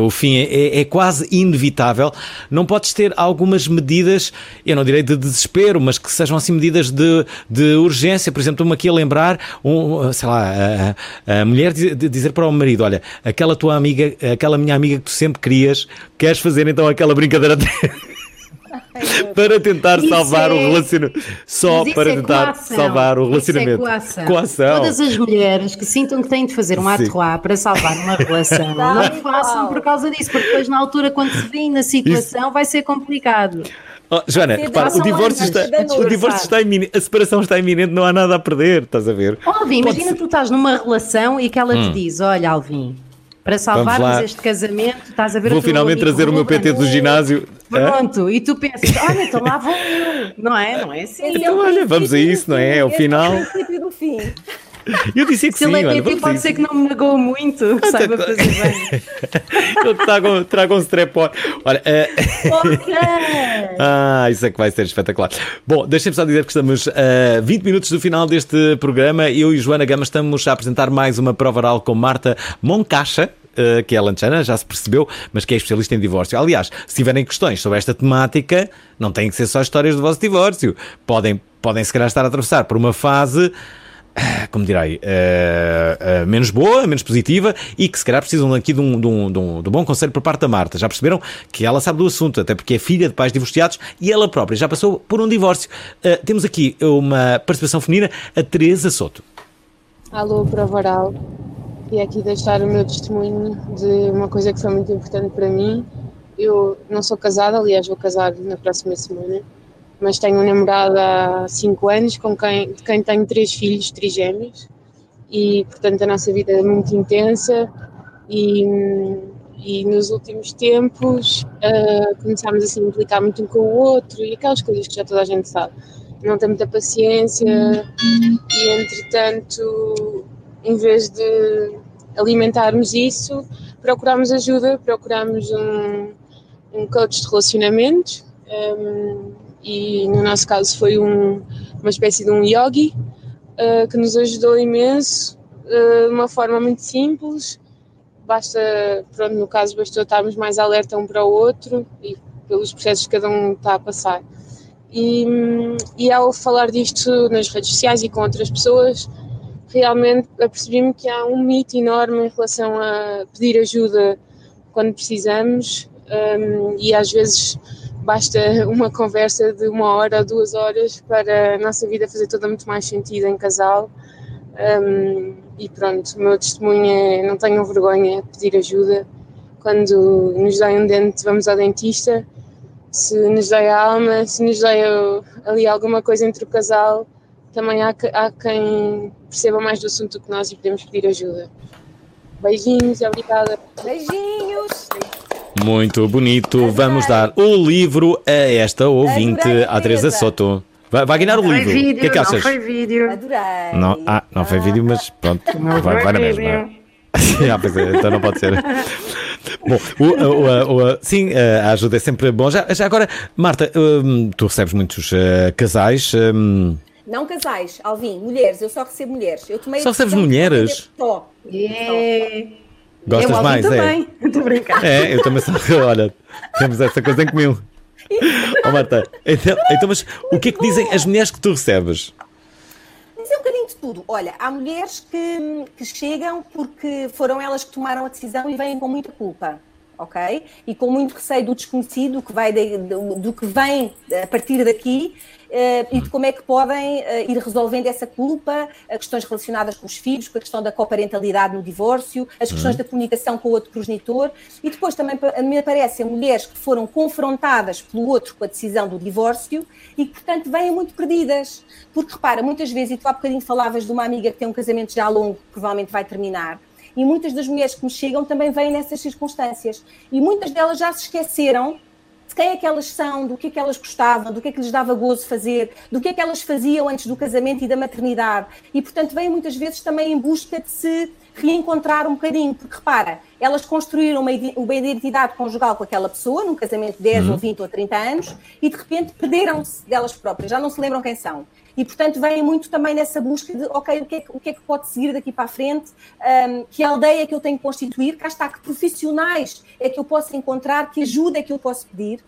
o fim é, é, é, quase inevitável, não podes ter algumas medidas, eu não direi de desespero, mas que sejam assim medidas de, de urgência. Por exemplo, estou-me aqui a lembrar, um, sei lá, a, a mulher dizer para o marido: Olha, aquela tua amiga, aquela minha amiga que tu sempre querias, queres fazer então aquela brincadeira. Para tentar isso salvar é... o relacionamento. Só para é tentar salvar o relacionamento. Isso é coação. coação. Todas as mulheres que sintam que têm de fazer um ato para salvar uma relação, não façam por causa disso, porque depois na altura, quando se vêem na situação, isso. vai ser complicado. Oh, Joana, repara, o divórcio, está, o divórcio está iminente, a separação está iminente, não há nada a perder, estás a ver? Oh, Alvin, imagina ser... que tu estás numa relação e que ela hum. te diz: Olha, Alvin, para salvarmos este casamento, estás a ver Vou finalmente trazer o meu PT do ginásio. Pronto, é? e tu pensas, olha, então lá vou eu. Não é? Não é assim. Então, olha, vamos a isso, não é? É o final. É o princípio do fim. Eu disse que Se sim, ele é PT, pode ser que não me magoou muito, que saiba fazer bem. Eu trago, trago um strepor. Olha, uh... ah, isso é que vai ser espetacular. Bom, deixem-me só dizer que estamos a uh, 20 minutos do final deste programa. Eu e Joana Gama estamos a apresentar mais uma prova oral com Marta Moncacha. Uh, que é a Lanchana, já se percebeu, mas que é especialista em divórcio. Aliás, se tiverem questões sobre esta temática, não têm que ser só histórias do vosso divórcio. Podem, podem se calhar estar a atravessar por uma fase como direi, uh, uh, menos boa, menos positiva e que se calhar precisam aqui de um, de, um, de, um, de um bom conselho por parte da Marta. Já perceberam que ela sabe do assunto, até porque é filha de pais divorciados e ela própria já passou por um divórcio. Uh, temos aqui uma participação feminina, a Teresa Soto. Alô, Provaral. E aqui deixar o meu testemunho de uma coisa que foi muito importante para mim. Eu não sou casada, aliás, vou casar na próxima semana mas tenho um namorado há 5 anos com quem, de quem tenho três filhos trigêmeos e portanto a nossa vida é muito intensa e, e nos últimos tempos uh, começámos a se implicar muito um com o outro e aquelas coisas que já toda a gente sabe. Não tem muita paciência e entretanto em vez de alimentarmos isso, procuramos ajuda, procuramos um, um coach de relacionamentos um, e no nosso caso foi um, uma espécie de um yogi uh, que nos ajudou imenso uh, de uma forma muito simples. Basta, pronto, no caso, bastou estarmos mais alerta um para o outro e pelos processos que cada um está a passar. E, e ao falar disto nas redes sociais e com outras pessoas, realmente apercebi-me que há um mito enorme em relação a pedir ajuda quando precisamos um, e às vezes basta uma conversa de uma hora ou duas horas para a nossa vida fazer toda muito mais sentido em casal. Um, e pronto, o meu testemunho é não tenham vergonha de pedir ajuda. Quando nos dói um dente, vamos ao dentista. Se nos dói a alma, se nos dói ali alguma coisa entre o casal, também há, há quem perceba mais do assunto do que nós e podemos pedir ajuda. Beijinhos, obrigada. Beijinhos. Muito bonito. Vamos dar o livro a esta ouvinte, a Teresa Soto. Vai, vai ganhar o livro. Vídeo, o que é que achas? Não foi vídeo. Adorei. Não, ah, não foi vídeo, mas pronto. Não vai, vai na mesma. ah, pois é, então não pode ser. Bom, o, o, o, sim, a ajuda é sempre bom. Já, já agora, Marta, hum, tu recebes muitos uh, casais. Não casais, Alvin, mulheres, eu só recebo mulheres. Eu tomei só recebes mulheres? Só. Yeah. Gostas eu mais? Também. É. Estou brincando. É, eu também só. Olha, temos essa coisa em comum. oh, Marta, então, então, mas o que é que dizem as mulheres que tu recebes? Dizem um bocadinho de tudo. Olha, há mulheres que, que chegam porque foram elas que tomaram a decisão e vêm com muita culpa ok? E com muito receio do desconhecido, que vai de, do, do, que vem a partir daqui e de como é que podem uh, ir resolvendo essa culpa, as questões relacionadas com os filhos, com a questão da coparentalidade no divórcio, as questões uhum. da comunicação com o outro progenitor e depois também me aparecem mulheres que foram confrontadas pelo outro com a decisão do divórcio e que, portanto, vêm muito perdidas. Porque, repara, muitas vezes, e tu há bocadinho falavas de uma amiga que tem um casamento já longo, que provavelmente vai terminar, e muitas das mulheres que me chegam também vêm nessas circunstâncias. E muitas delas já se esqueceram de quem é que elas são, do que é que elas gostavam, do que é que lhes dava gozo fazer, do que é que elas faziam antes do casamento e da maternidade. E, portanto, vêm muitas vezes também em busca de se reencontrar um bocadinho, porque repara, elas construíram uma, uma identidade conjugal com aquela pessoa, num casamento de 10 uhum. ou 20 ou 30 anos, e de repente perderam-se delas próprias, já não se lembram quem são. E, portanto, vêm muito também nessa busca de, ok, o que é, o que, é que pode seguir daqui para a frente, um, que aldeia é que eu tenho que constituir, cá está, que profissionais é que eu posso encontrar, que ajuda é que eu posso pedir,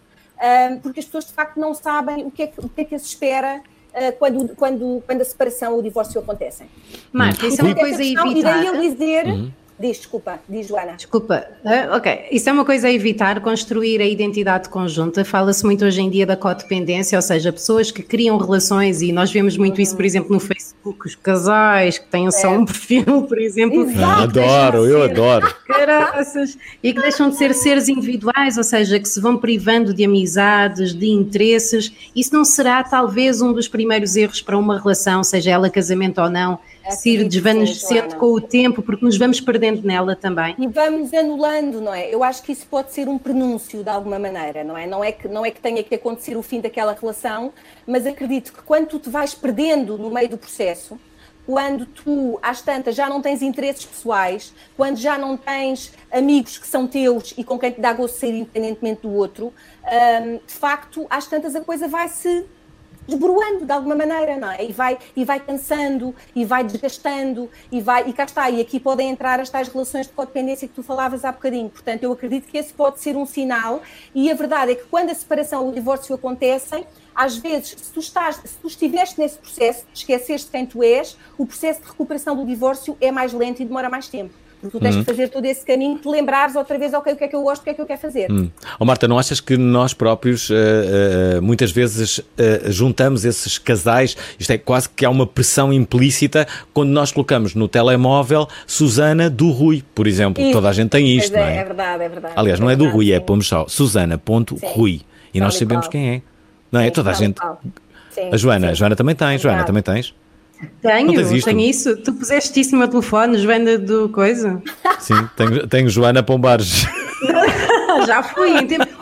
um, porque as pessoas, de facto, não sabem o que é que, o que, é que se espera uh, quando, quando, quando a separação ou o divórcio acontecem. Marta, isso é uma coisa a evitar. E daí eu dizer... Uhum Diz, desculpa, diz Joana. Desculpa, uh, ok. Isso é uma coisa a evitar, construir a identidade conjunta. Fala-se muito hoje em dia da codependência, ou seja, pessoas que criam relações, e nós vemos muito isso, por exemplo, no Facebook, os casais que têm só um perfil, por exemplo. Exato, adoro, eu adoro. Caraças, e que deixam de ser seres individuais, ou seja, que se vão privando de amizades, de interesses. Isso não será talvez um dos primeiros erros para uma relação, seja ela casamento ou não se ir desvanecendo com o tempo, porque nos vamos perdendo nela também. E vamos anulando, não é? Eu acho que isso pode ser um prenúncio de alguma maneira, não é? Não é que, não é que tenha que acontecer o fim daquela relação, mas acredito que quando tu te vais perdendo no meio do processo, quando tu, às tantas, já não tens interesses pessoais, quando já não tens amigos que são teus e com quem te dá gosto de ser independentemente do outro, hum, de facto, às tantas a coisa vai se desbroando de alguma maneira, não é? E vai, e vai cansando, e vai desgastando, e vai, e cá está, e aqui podem entrar as tais relações de codependência que tu falavas há bocadinho. Portanto, eu acredito que esse pode ser um sinal, e a verdade é que quando a separação ou o divórcio acontecem, às vezes, se tu, estás, se tu estiveste nesse processo, esqueceste quem tu és, o processo de recuperação do divórcio é mais lento e demora mais tempo. Tu tens uhum. que fazer todo esse caminho, te lembrares outra vez, ok, o que é que eu gosto, o que é que eu quero fazer. Uhum. Oh, Marta, não achas que nós próprios uh, uh, muitas vezes uh, juntamos esses casais, isto é quase que há uma pressão implícita quando nós colocamos no telemóvel Susana do Rui, por exemplo. Isso. Toda a gente tem isto, é, não é? É verdade, é verdade. Aliás, não é, do Rui, é pomos só Susana.rui. E nós sabemos quem é. Não é? Sim, Toda a gente. Sim, a Joana, sim. a Joana também tem. Joana, também tens? Tenho, tenho isso. Tu puseste isso no meu telefone, Joana do coisa? Sim, tenho, tenho Joana Pombares. Já fui.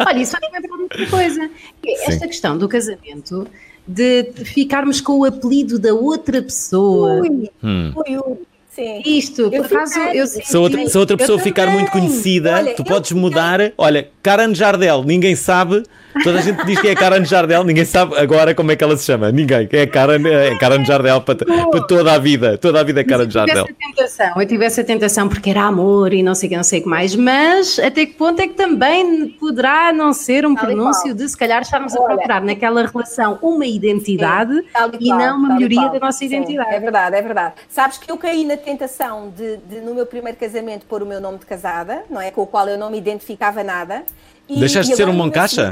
Olha, isso vai lembrar outra coisa. É esta questão do casamento, de ficarmos com o apelido da outra pessoa. Ui, hum. ui, ui. Sim. Isto, por acaso, eu se outra, se outra pessoa ficar muito conhecida, olha, tu podes mudar. Olha, Karen Jardel, ninguém sabe Toda a gente diz que é Karen Jardel, ninguém sabe agora como é que ela se chama. Ninguém. É Karen, é Karen Jardel para, para toda a vida. Toda a vida é Karen Jardel. Eu tive essa tentação, eu tive essa tentação porque era amor e não sei o que, não sei o que mais. Mas até que ponto é que também poderá não ser um pronúncio de se calhar estarmos a procurar naquela relação uma identidade sim, e, e, não uma melhoria da nossa identidade. Sim, é verdade, é verdade. Sabes que eu caí na tentação de, de, no meu primeiro casamento, pôr o meu nome de casada, não é? Com o qual eu não me identificava nada. E, Deixaste de ser um Moncacha?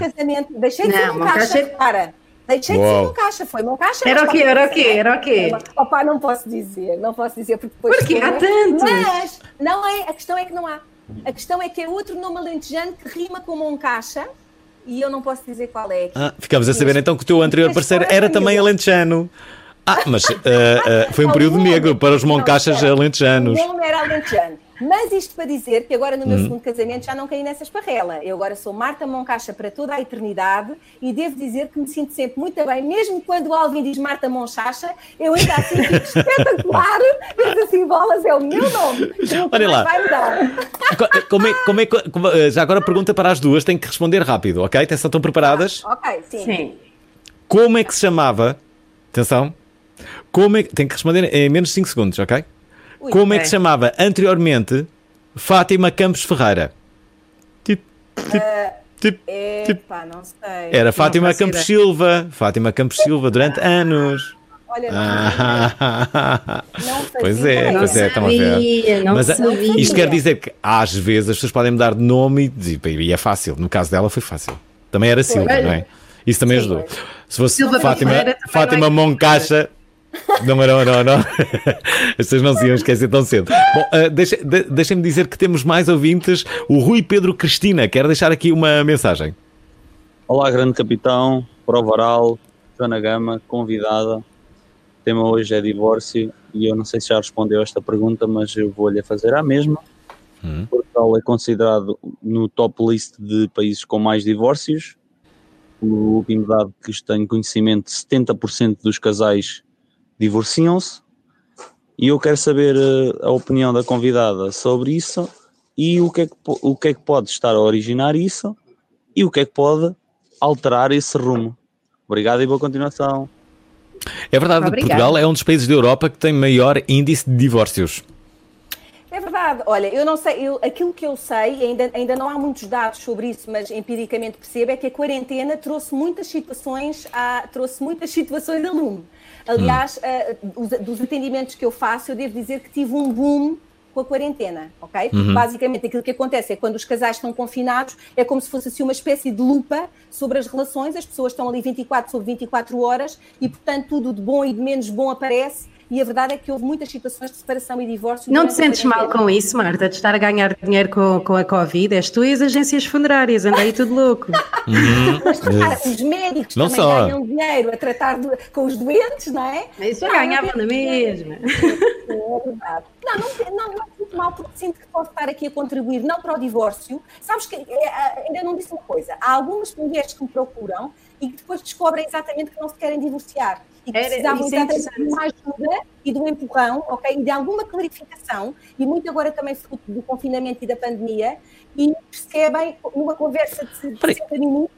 Deixei de ser um Moncacha, cara. Deixei de ser Moncacha, foi Moncacha. Era o quê? Era o quê? Era o quê? Opa, não posso dizer, não posso dizer. Porque depois porque há tantos. Mas, não é, a questão é que não há. A questão é que é outro nome alentejano que rima com Moncacha e eu não posso dizer qual é. Ah, ficamos a saber então que o teu anterior parceiro era também alentejano. Ah, mas uh, uh, foi um período negro para os Moncachas alentejanos. O nome era alentejano. Mas isto para dizer que agora no meu hum. segundo casamento já não caí nessa esparrela. Eu agora sou Marta Moncacha para toda a eternidade e devo dizer que me sinto sempre muito bem, mesmo quando o Alvin diz Marta Monchacha, eu ainda assim fico espetacular, mas assim, bolas é o meu nome. Olha lá. Vai mudar. Como é, como é, como, eh, já agora pergunta para as duas, tem que responder rápido, ok? Estão preparadas? Ah, ok, sim. sim. Como é que se chamava? Atenção. Como é, tem que responder em menos de 5 segundos, ok? Ui, Como é que se chamava anteriormente Fátima Campos Ferreira? Tipo, tipo, uh, tipo, epa, não sei. Era Fátima Campos Silva. Fátima Campos Silva durante anos. Olha, não, ah, não Pois é, pois é, estão a ver. Mas sabia. isto quer dizer que às vezes as pessoas podem mudar de nome e, e é fácil. No caso dela foi fácil. Também era Silva, não é? Isso também Sim. ajudou. Se fosse Silva Fátima, Fátima Moncacha, não, não, não, não. As pessoas não se iam esquecer tão cedo. Bom, uh, deixa, de, deixem-me dizer que temos mais ouvintes. O Rui Pedro Cristina quer deixar aqui uma mensagem. Olá, grande capitão, prova oral, Joana Gama, convidada. O tema hoje é divórcio e eu não sei se já respondeu esta pergunta, mas eu vou-lhe fazer a mesma. Hum. Portugal é considerado no top list de países com mais divórcios. O último dado que tenho conhecimento, 70% dos casais divorciam-se e eu quero saber eh, a opinião da convidada sobre isso e o que, é que, o que é que pode estar a originar isso e o que é que pode alterar esse rumo. Obrigado e boa continuação. É verdade, Obrigada. Portugal é um dos países da Europa que tem maior índice de divórcios. É verdade. Olha, eu não sei, eu, aquilo que eu sei, ainda, ainda não há muitos dados sobre isso, mas empiricamente percebo, é que a quarentena trouxe muitas situações, a, trouxe muitas situações a lume. Aliás, hum. uh, dos atendimentos que eu faço, eu devo dizer que tive um boom com a quarentena, ok? Uhum. Basicamente, aquilo que acontece é que quando os casais estão confinados, é como se fosse assim, uma espécie de lupa sobre as relações, as pessoas estão ali 24 sobre 24 horas e, portanto, tudo de bom e de menos bom aparece e a verdade é que houve muitas situações de separação e divórcio. Não te sentes mal com isso, Marta, de estar a ganhar dinheiro com, com a Covid? És tu e as agências funerárias, anda aí tudo louco. Uhum. Mas repara, os médicos não também só. ganham dinheiro a tratar do, com os doentes, não é? Isso eu ganhava na mesma. É verdade. Não, não, não, não sinto mal porque sinto que posso estar aqui a contribuir, não para o divórcio. Sabes que é, ainda não disse uma coisa. Há algumas mulheres que me procuram e que depois descobrem exatamente que não se querem divorciar e precisavam exatamente de uma ajuda e de um empurrão, ok? E de alguma clarificação, e muito agora também fruto do confinamento e da pandemia, e percebem numa conversa de 60 minutos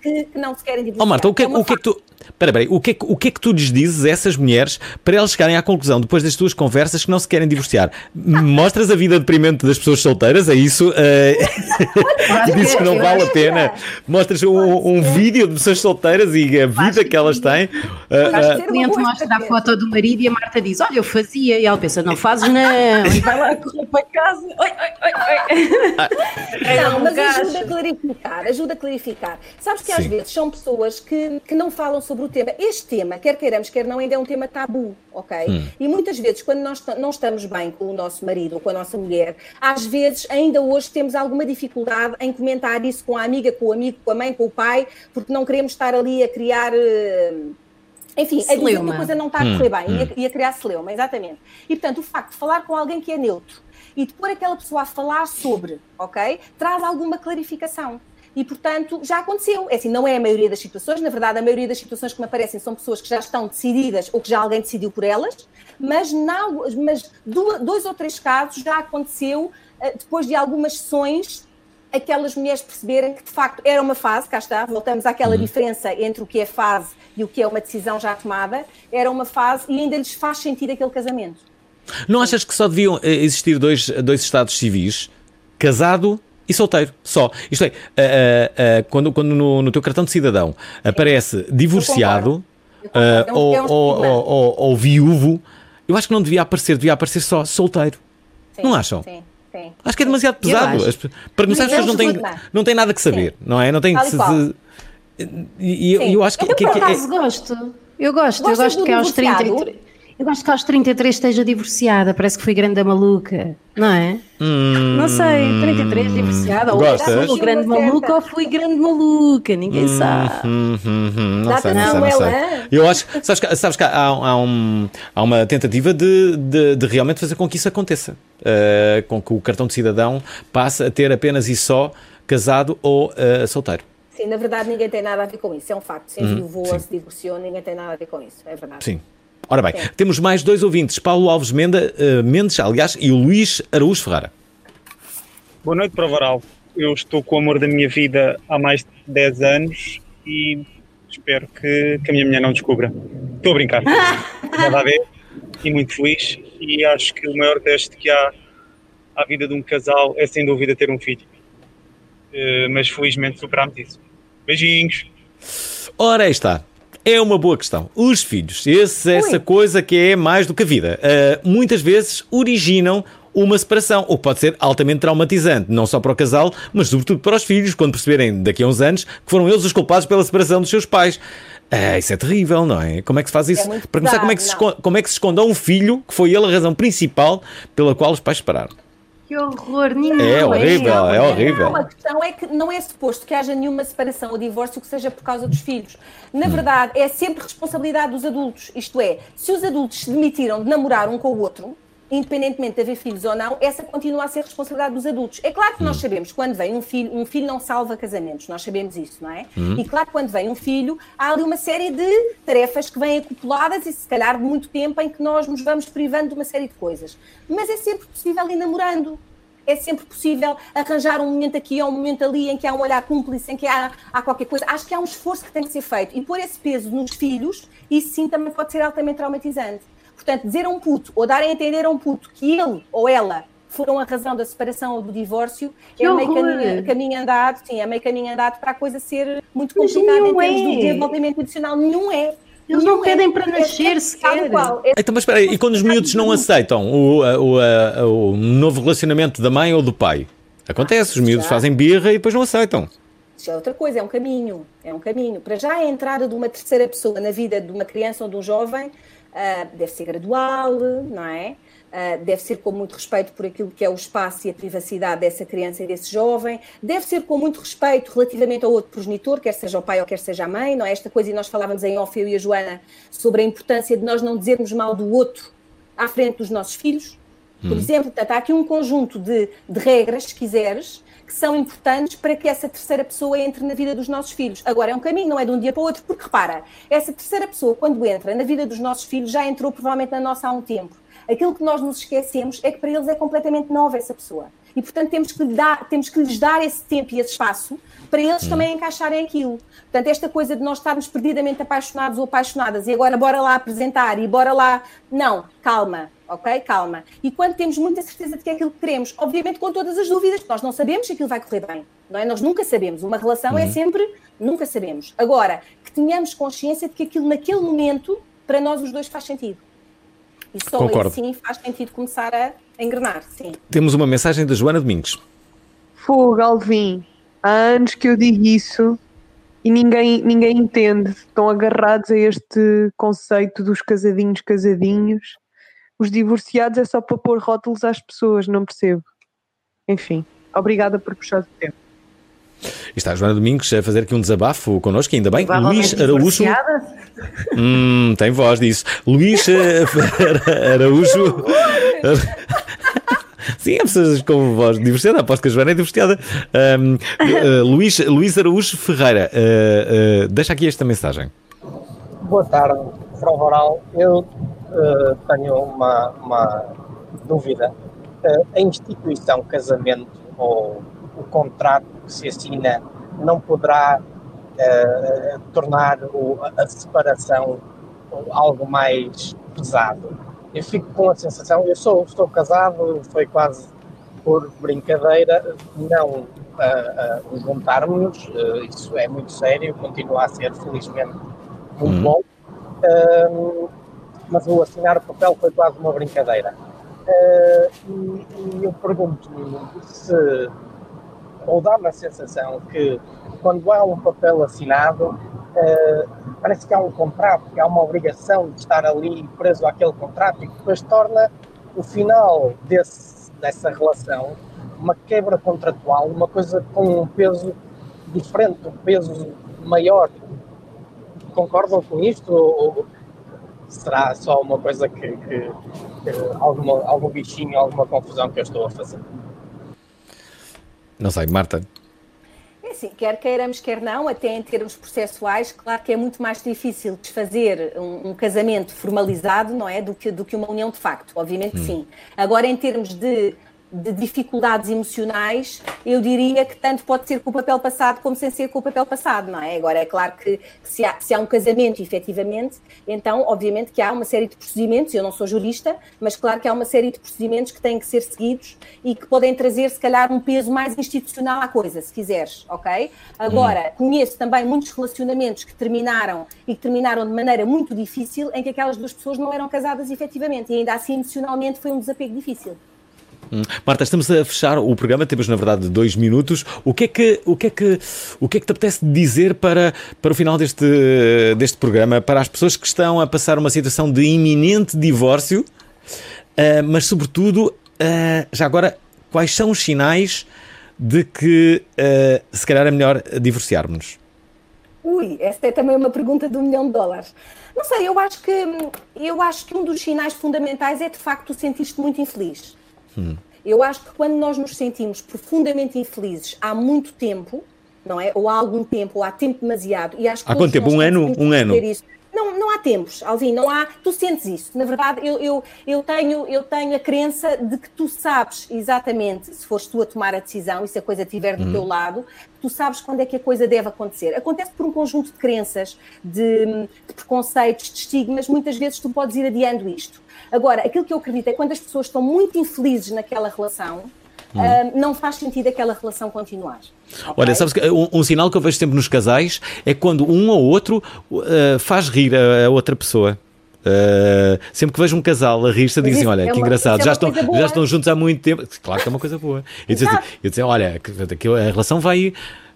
que, que, não se querem divorciar. Oh, Marta, o que, é, o que é que tu. Espera, espera, o que, é, o que é que tu lhes dizes a essas mulheres para elas chegarem à conclusão, depois das tuas conversas, que não se querem divorciar? Mostras a vida deprimente das pessoas solteiras? É isso? Uh, dizes que não vale a pena? Mostras um, um vídeo de pessoas solteiras e a vida que elas têm? Uh, o cliente mostra a foto do marido e a Marta diz: Olha, eu fazia. E ela pensa: Não fazes, não. E vai lá correr para casa. Oi, oi, oi, oi. Não, mas ajuda a clarificar. Ajuda a clarificar. Sabes que às vezes são pessoas que, que não falam sobre o tema. Este tema, quer queiramos, quer não, ainda é um tema tabu, ok? Hum. E muitas vezes, quando nós não estamos bem com o nosso marido ou com a nossa mulher, às vezes, ainda hoje, temos alguma dificuldade em comentar isso com a amiga, com o amigo, com a mãe, com o pai, porque não queremos estar ali a criar. Uh, enfim, a dizer que a coisa não está a correr hum, bem hum. e, a, e a criar celeuma, exatamente. E portanto, o facto de falar com alguém que é neutro e de pôr aquela pessoa a falar sobre, ok? Traz alguma clarificação. E, portanto, já aconteceu. É assim, não é a maioria das situações, na verdade, a maioria das situações que me aparecem são pessoas que já estão decididas ou que já alguém decidiu por elas, mas, não, mas dois ou três casos já aconteceu eh, depois de algumas sessões aquelas mulheres perceberem que de facto era uma fase, cá está, voltamos àquela uhum. diferença entre o que é fase e o que é uma decisão já tomada, era uma fase e ainda lhes faz sentir aquele casamento. Não achas que só deviam eh, existir dois, dois estados civis? Casado e solteiro, só. Isto é, uh, uh, quando, quando no, no, teu cartão de cidadão aparece divorciado uh, ou, é um ou, ou, ou, viúvo, eu acho que não devia aparecer, devia aparecer só solteiro. Sim, não acham? Sim. Sim. Acho que é demasiado pesado. As, para começar, as pessoas não têm, não têm nada que saber, Sim. não é? Não têm que se, e, e eu, eu, acho que. Eu, que, por acaso, é... gosto. Eu gosto, eu gosto que aos 30. Eu gosto que aos 33 esteja divorciada, parece que fui grande a maluca, não é? Hum, não sei, 33 divorciada, ou Gostas? fui grande maluca ou fui grande maluca, ninguém sabe. Hum, hum, hum, não sei, não não, sei, não ela sei. é. Eu acho, sabes que, sabes que há, há um- há uma tentativa de, de- de realmente fazer com que isso aconteça. Uh, com que o cartão de cidadão passe a ter apenas e só casado ou uh, solteiro. Sim, na verdade ninguém tem nada a ver com isso, é um facto. Se Uhum, sim. ou se divorciou, ninguém tem nada a ver com isso, é verdade. Sim. Ora bem, Sim. temos mais dois ouvintes, Paulo Alves Menda, uh, Mendes, aliás, e o Luís Araújo Ferrara. Boa noite, Provaral. Eu estou com o amor da minha vida há mais de 10 anos e espero que, que a minha mulher não descubra. Estou a brincar. Nada a ver. E muito feliz. E acho que o maior teste que há à vida de um casal é sem dúvida ter um filho. Eh, mas felizmente superámos isso. Beijinhos. Ora, aí está. É uma boa questão. Os filhos, esse, essa coisa que é mais do que a vida, uh, muitas vezes originam uma separação, o que pode ser altamente traumatizante, não só para o casal, mas sobretudo para os filhos, quando perceberem daqui a uns anos que foram eles os culpados pela separação dos seus pais. Ah, isso é terrível, não é? Como é que se faz isso? muito para começar, como é, que se esconde, como é que se esconde a um filho que foi ele a razão principal pela qual os pais separaram? Que horror, ninguém É horrível, é horrível. Não, a questão é que não é suposto que haja nenhuma separação ou divórcio que seja por causa dos filhos. Na Hum. verdade, é sempre responsabilidade dos adultos. Isto é, se os adultos se demitiram de namorar um com o outro, independentemente de haver filhos ou não, essa continua a ser responsabilidade dos adultos. É claro que nós Hum. sabemos que quando vem um filho, um filho não salva casamentos, nós sabemos isso, não é? Hum. E claro que quando vem um filho, há ali uma série de tarefas que vêm acumuladas e se calhar de muito tempo em que nós nos vamos privando de uma série de coisas. Mas é sempre possível ir namorando. É sempre possível arranjar um momento aqui ou um momento ali em que há um olhar cúmplice, em que há, há qualquer coisa. Acho que há um esforço que tem que ser feito. E pôr esse peso nos filhos, isso sim também pode ser altamente traumatizante. Portanto, dizer a um puto, ou dar a entender a um puto que ele ou ela foram a razão da separação ou do divórcio, Que é meio caminho, caminho andado, sim, é meio caminho andado para a coisa ser muito complicada em termos é. do desenvolvimento emocional. Nenhum é. Eles Nenhum não pedem é. para É nascer tal sequer. qual. É Então, mas espera aí, e quando os miúdos não aceitam o, o, a- o novo relacionamento da mãe ou do pai? Acontece, os miúdos já. fazem birra e depois não aceitam. Isso é outra coisa, é um caminho, é um caminho. Para já a entrada de uma terceira pessoa na vida de uma criança ou de um jovem ah, deve ser gradual, não é? Ah, deve ser com muito respeito por aquilo que é o espaço e a privacidade dessa criança e desse jovem, deve ser com muito respeito relativamente ao outro progenitor, quer seja o pai ou quer seja a mãe, não é? Esta coisa, e nós falávamos em off, eu e a Joana, sobre a importância de nós não dizermos mal do outro à frente dos nossos filhos, por Hum. exemplo, portanto, há aqui um conjunto de, de regras, se quiseres, que são importantes para que essa terceira pessoa entre na vida dos nossos filhos. Agora, é um caminho, não é de um dia para o outro, porque repara, essa terceira pessoa, quando entra na vida dos nossos filhos, já entrou provavelmente na nossa há um tempo. Aquilo que nós nos esquecemos é que para eles é completamente nova essa pessoa. E, portanto, temos que, dar, temos que lhes dar esse tempo e esse espaço para eles Hum. também encaixarem aquilo. Portanto, esta coisa de nós estarmos perdidamente apaixonados ou apaixonadas e agora bora lá apresentar e bora lá. Não, calma, ok? Calma. E quando temos muita certeza de que é aquilo que queremos, obviamente com todas as dúvidas, nós não sabemos se aquilo vai correr bem, não é? Nós nunca sabemos. Uma relação é Uhum. sempre nunca sabemos. Agora, que tenhamos consciência de que aquilo naquele momento, para nós os dois faz sentido. E só Concordo. aí sim faz sentido começar a engrenar, sim. Temos uma mensagem da Joana Domingos. Fogo, Alvin. Há anos que eu digo isso e ninguém, ninguém entende. Estão agarrados a este conceito dos casadinhos, casadinhos. Os divorciados é só para pôr rótulos às pessoas, não percebo. Enfim, obrigada por puxar o tempo. E está a Joana Domingos a fazer aqui um desabafo connosco, ainda bem. Luís Araújo. divorciada. Hum, tem voz disso. Luís eh, Araújo. Sim, há pessoas com voz divorciada. Aposto que a Joana é divorciada. Ahm, eh, Luís, Luís Araújo Ferreira, eh, eh, deixa aqui esta mensagem. Boa tarde, prova oral. Eu tenho uma, uma dúvida. A instituição casamento ou o contrato que se assina não poderá eh, tornar o- a separação algo mais pesado. Eu fico com a sensação, eu sou, estou casado, foi quase por brincadeira, não ah, ah, juntarmos-nos, eh, isso é muito sério, continua a ser, felizmente, muito Uhum. bom. Ahm, mas o assinar o papel foi quase uma brincadeira. E, e eu pergunto-me se, ou dá-me a sensação que quando há um papel assinado, uh, parece que há um contrato, que há uma obrigação de estar ali preso àquele contrato e que depois torna o final desse, dessa relação uma quebra contratual, uma coisa com um peso diferente, um peso maior. Concordam com isto? Ou será só uma coisa que, que, que alguma, algum bichinho, alguma confusão que eu estou a fazer? Não sei, Marta. É assim, quer queiramos, quer não, até em termos processuais, claro que é muito mais difícil desfazer um, um casamento formalizado, não é, do que, do que uma união de facto, obviamente hum. sim. Agora, em termos de de dificuldades emocionais, eu diria que tanto pode ser com o papel passado como sem ser com o papel passado, não é? Agora, é claro que, se, há, se, há, um casamento, efetivamente, então, obviamente que há uma série de procedimentos, eu não sou jurista, mas claro que há uma série de procedimentos que têm que ser seguidos e que podem trazer, se calhar, um peso mais institucional à coisa, se quiseres, ok? Agora, hum. conheço também muitos relacionamentos que terminaram e que terminaram de maneira muito difícil, em que aquelas duas pessoas não eram casadas efetivamente, e ainda assim, emocionalmente, foi um desapego difícil. Hum. Marta, estamos a fechar o programa, temos na verdade dois minutos. O que é que, o que, é que, o que, é que te apetece dizer para, para o final deste, deste programa, para as pessoas que estão a passar uma situação de iminente divórcio, uh, mas sobretudo, uh, já agora, quais são os sinais de que uh, se calhar é melhor divorciarmos? Ui, essa é também uma pergunta de um milhão de dólares. Não sei, eu acho que eu acho que um dos sinais fundamentais é de facto sentir-te muito infeliz. Hum. Eu acho que quando nós nos sentimos profundamente infelizes há muito tempo, não é? Ou há algum tempo, ou há tempo demasiado, e acho que há quanto tempo? Um ano? Um ano? Isso. Tempos, Alvin, não há. Tu sentes isso. Na verdade, eu, eu, eu, tenho, eu tenho a crença de que tu sabes exatamente, se fores tu a tomar a decisão e se a coisa estiver do hum. teu lado, tu sabes quando é que a coisa deve acontecer. Acontece por um conjunto de crenças, de, de preconceitos, de estigmas, muitas vezes tu podes ir adiando isto. Agora, aquilo que eu acredito é que quando as pessoas estão muito infelizes naquela relação, Hum. Uh, não faz sentido aquela relação continuar. Okay? Olha, sabes que um, um, sinal que eu vejo sempre nos casais é quando um ou outro uh, faz rir a, a outra pessoa. Uh, sempre que vejo um casal a rir-se, dizem: Olha, é que engraçado, é já, estão, já estão juntos há muito tempo. Claro que é uma coisa boa. Eu dizia, assim, Olha, a relação vai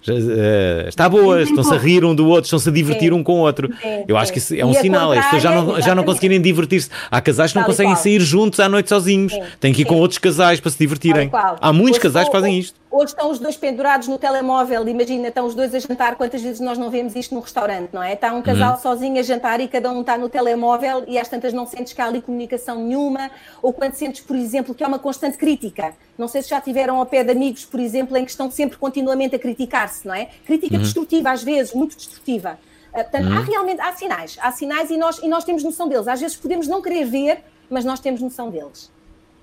Uh, está boa, estão-se a rir um do outro, estão-se a divertir sim. um com o outro. Sim, Eu acho que isso é um e sinal, as pessoas já não, já não conseguirem divertir-se. Há casais que não conseguem sair juntos à noite sozinhos, têm que ir com outros casais para se divertirem. Há muitos casais que fazem isto. Hoje estão os dois pendurados no telemóvel, imagina, estão os dois a jantar, quantas vezes nós não vemos isto num restaurante, não é? Está um casal uhum. sozinho a jantar e cada um está no telemóvel e às tantas não sentes que há ali comunicação nenhuma, ou quando sentes, por exemplo, que há uma constante crítica. Não sei se já tiveram ao pé de amigos, por exemplo, em que estão sempre continuamente a criticar-se, não é? Crítica uhum. destrutiva, às vezes, muito destrutiva. Uh, portanto, uhum. há realmente há sinais, há sinais e nós, e nós temos noção deles. Às vezes podemos não querer ver, mas nós temos noção deles.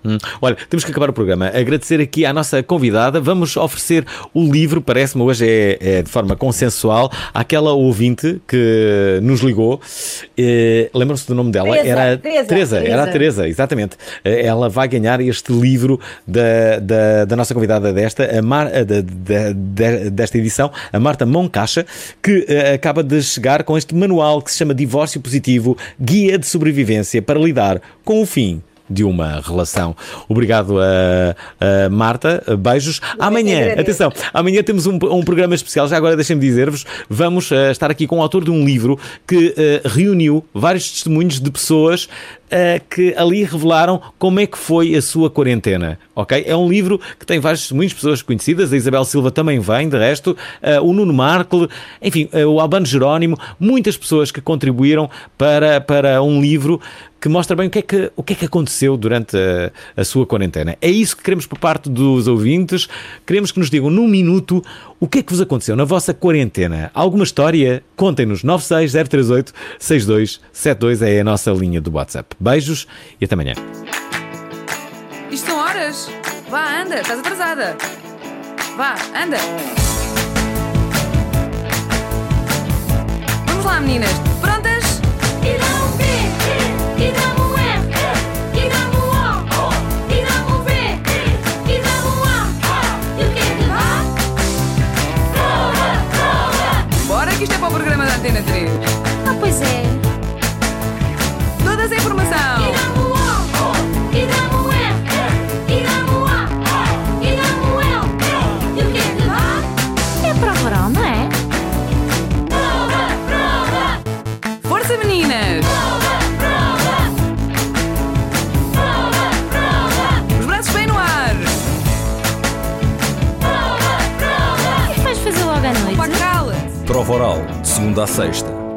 Hum. Olha, temos que acabar o programa. Agradecer aqui à nossa convidada. Vamos oferecer o livro, parece-me hoje é, é, de forma consensual, àquela ouvinte que nos ligou. Eh, Lembram-se do nome dela? Teresa, era Teresa, Teresa, era a Teresa, exatamente. Eh, ela vai ganhar este livro da, da, da nossa convidada desta, Mar, da, da, desta edição, a Marta Moncacha, que uh, acaba de chegar com este manual que se chama Divórcio Positivo Guia de Sobrevivência para lidar com o fim de uma relação. Obrigado a, a Marta, beijos. amanhã, atenção, amanhã temos um, um, programa especial, já agora deixem-me dizer-vos, vamos uh, estar aqui com o autor de um livro que uh, reuniu vários testemunhos de pessoas uh, que ali revelaram como é que foi a sua quarentena, ok? É um livro que tem várias muitas pessoas conhecidas, a Isabel Silva também vem, de resto, uh, o Nuno Markle, enfim, uh, o Albano Jerónimo, muitas pessoas que contribuíram para, para um livro que mostra bem o que é que, o que, é que aconteceu durante a, a, sua quarentena. É isso que queremos por parte dos ouvintes. Queremos que nos digam num minuto o que é que vos aconteceu na vossa quarentena. Alguma história? Contem-nos 96038 6272 é a nossa linha do WhatsApp. Beijos e até amanhã. Isto são horas. Vá, anda, estás atrasada. Vá, anda. Vamos lá, meninas. Prontas? Antena 3. Ah, pois é. Toda essa informação. É para não é? Força, meninas! Os braços bem no ar. O fazer logo à noite? Cala Prova oral segunda a sexta,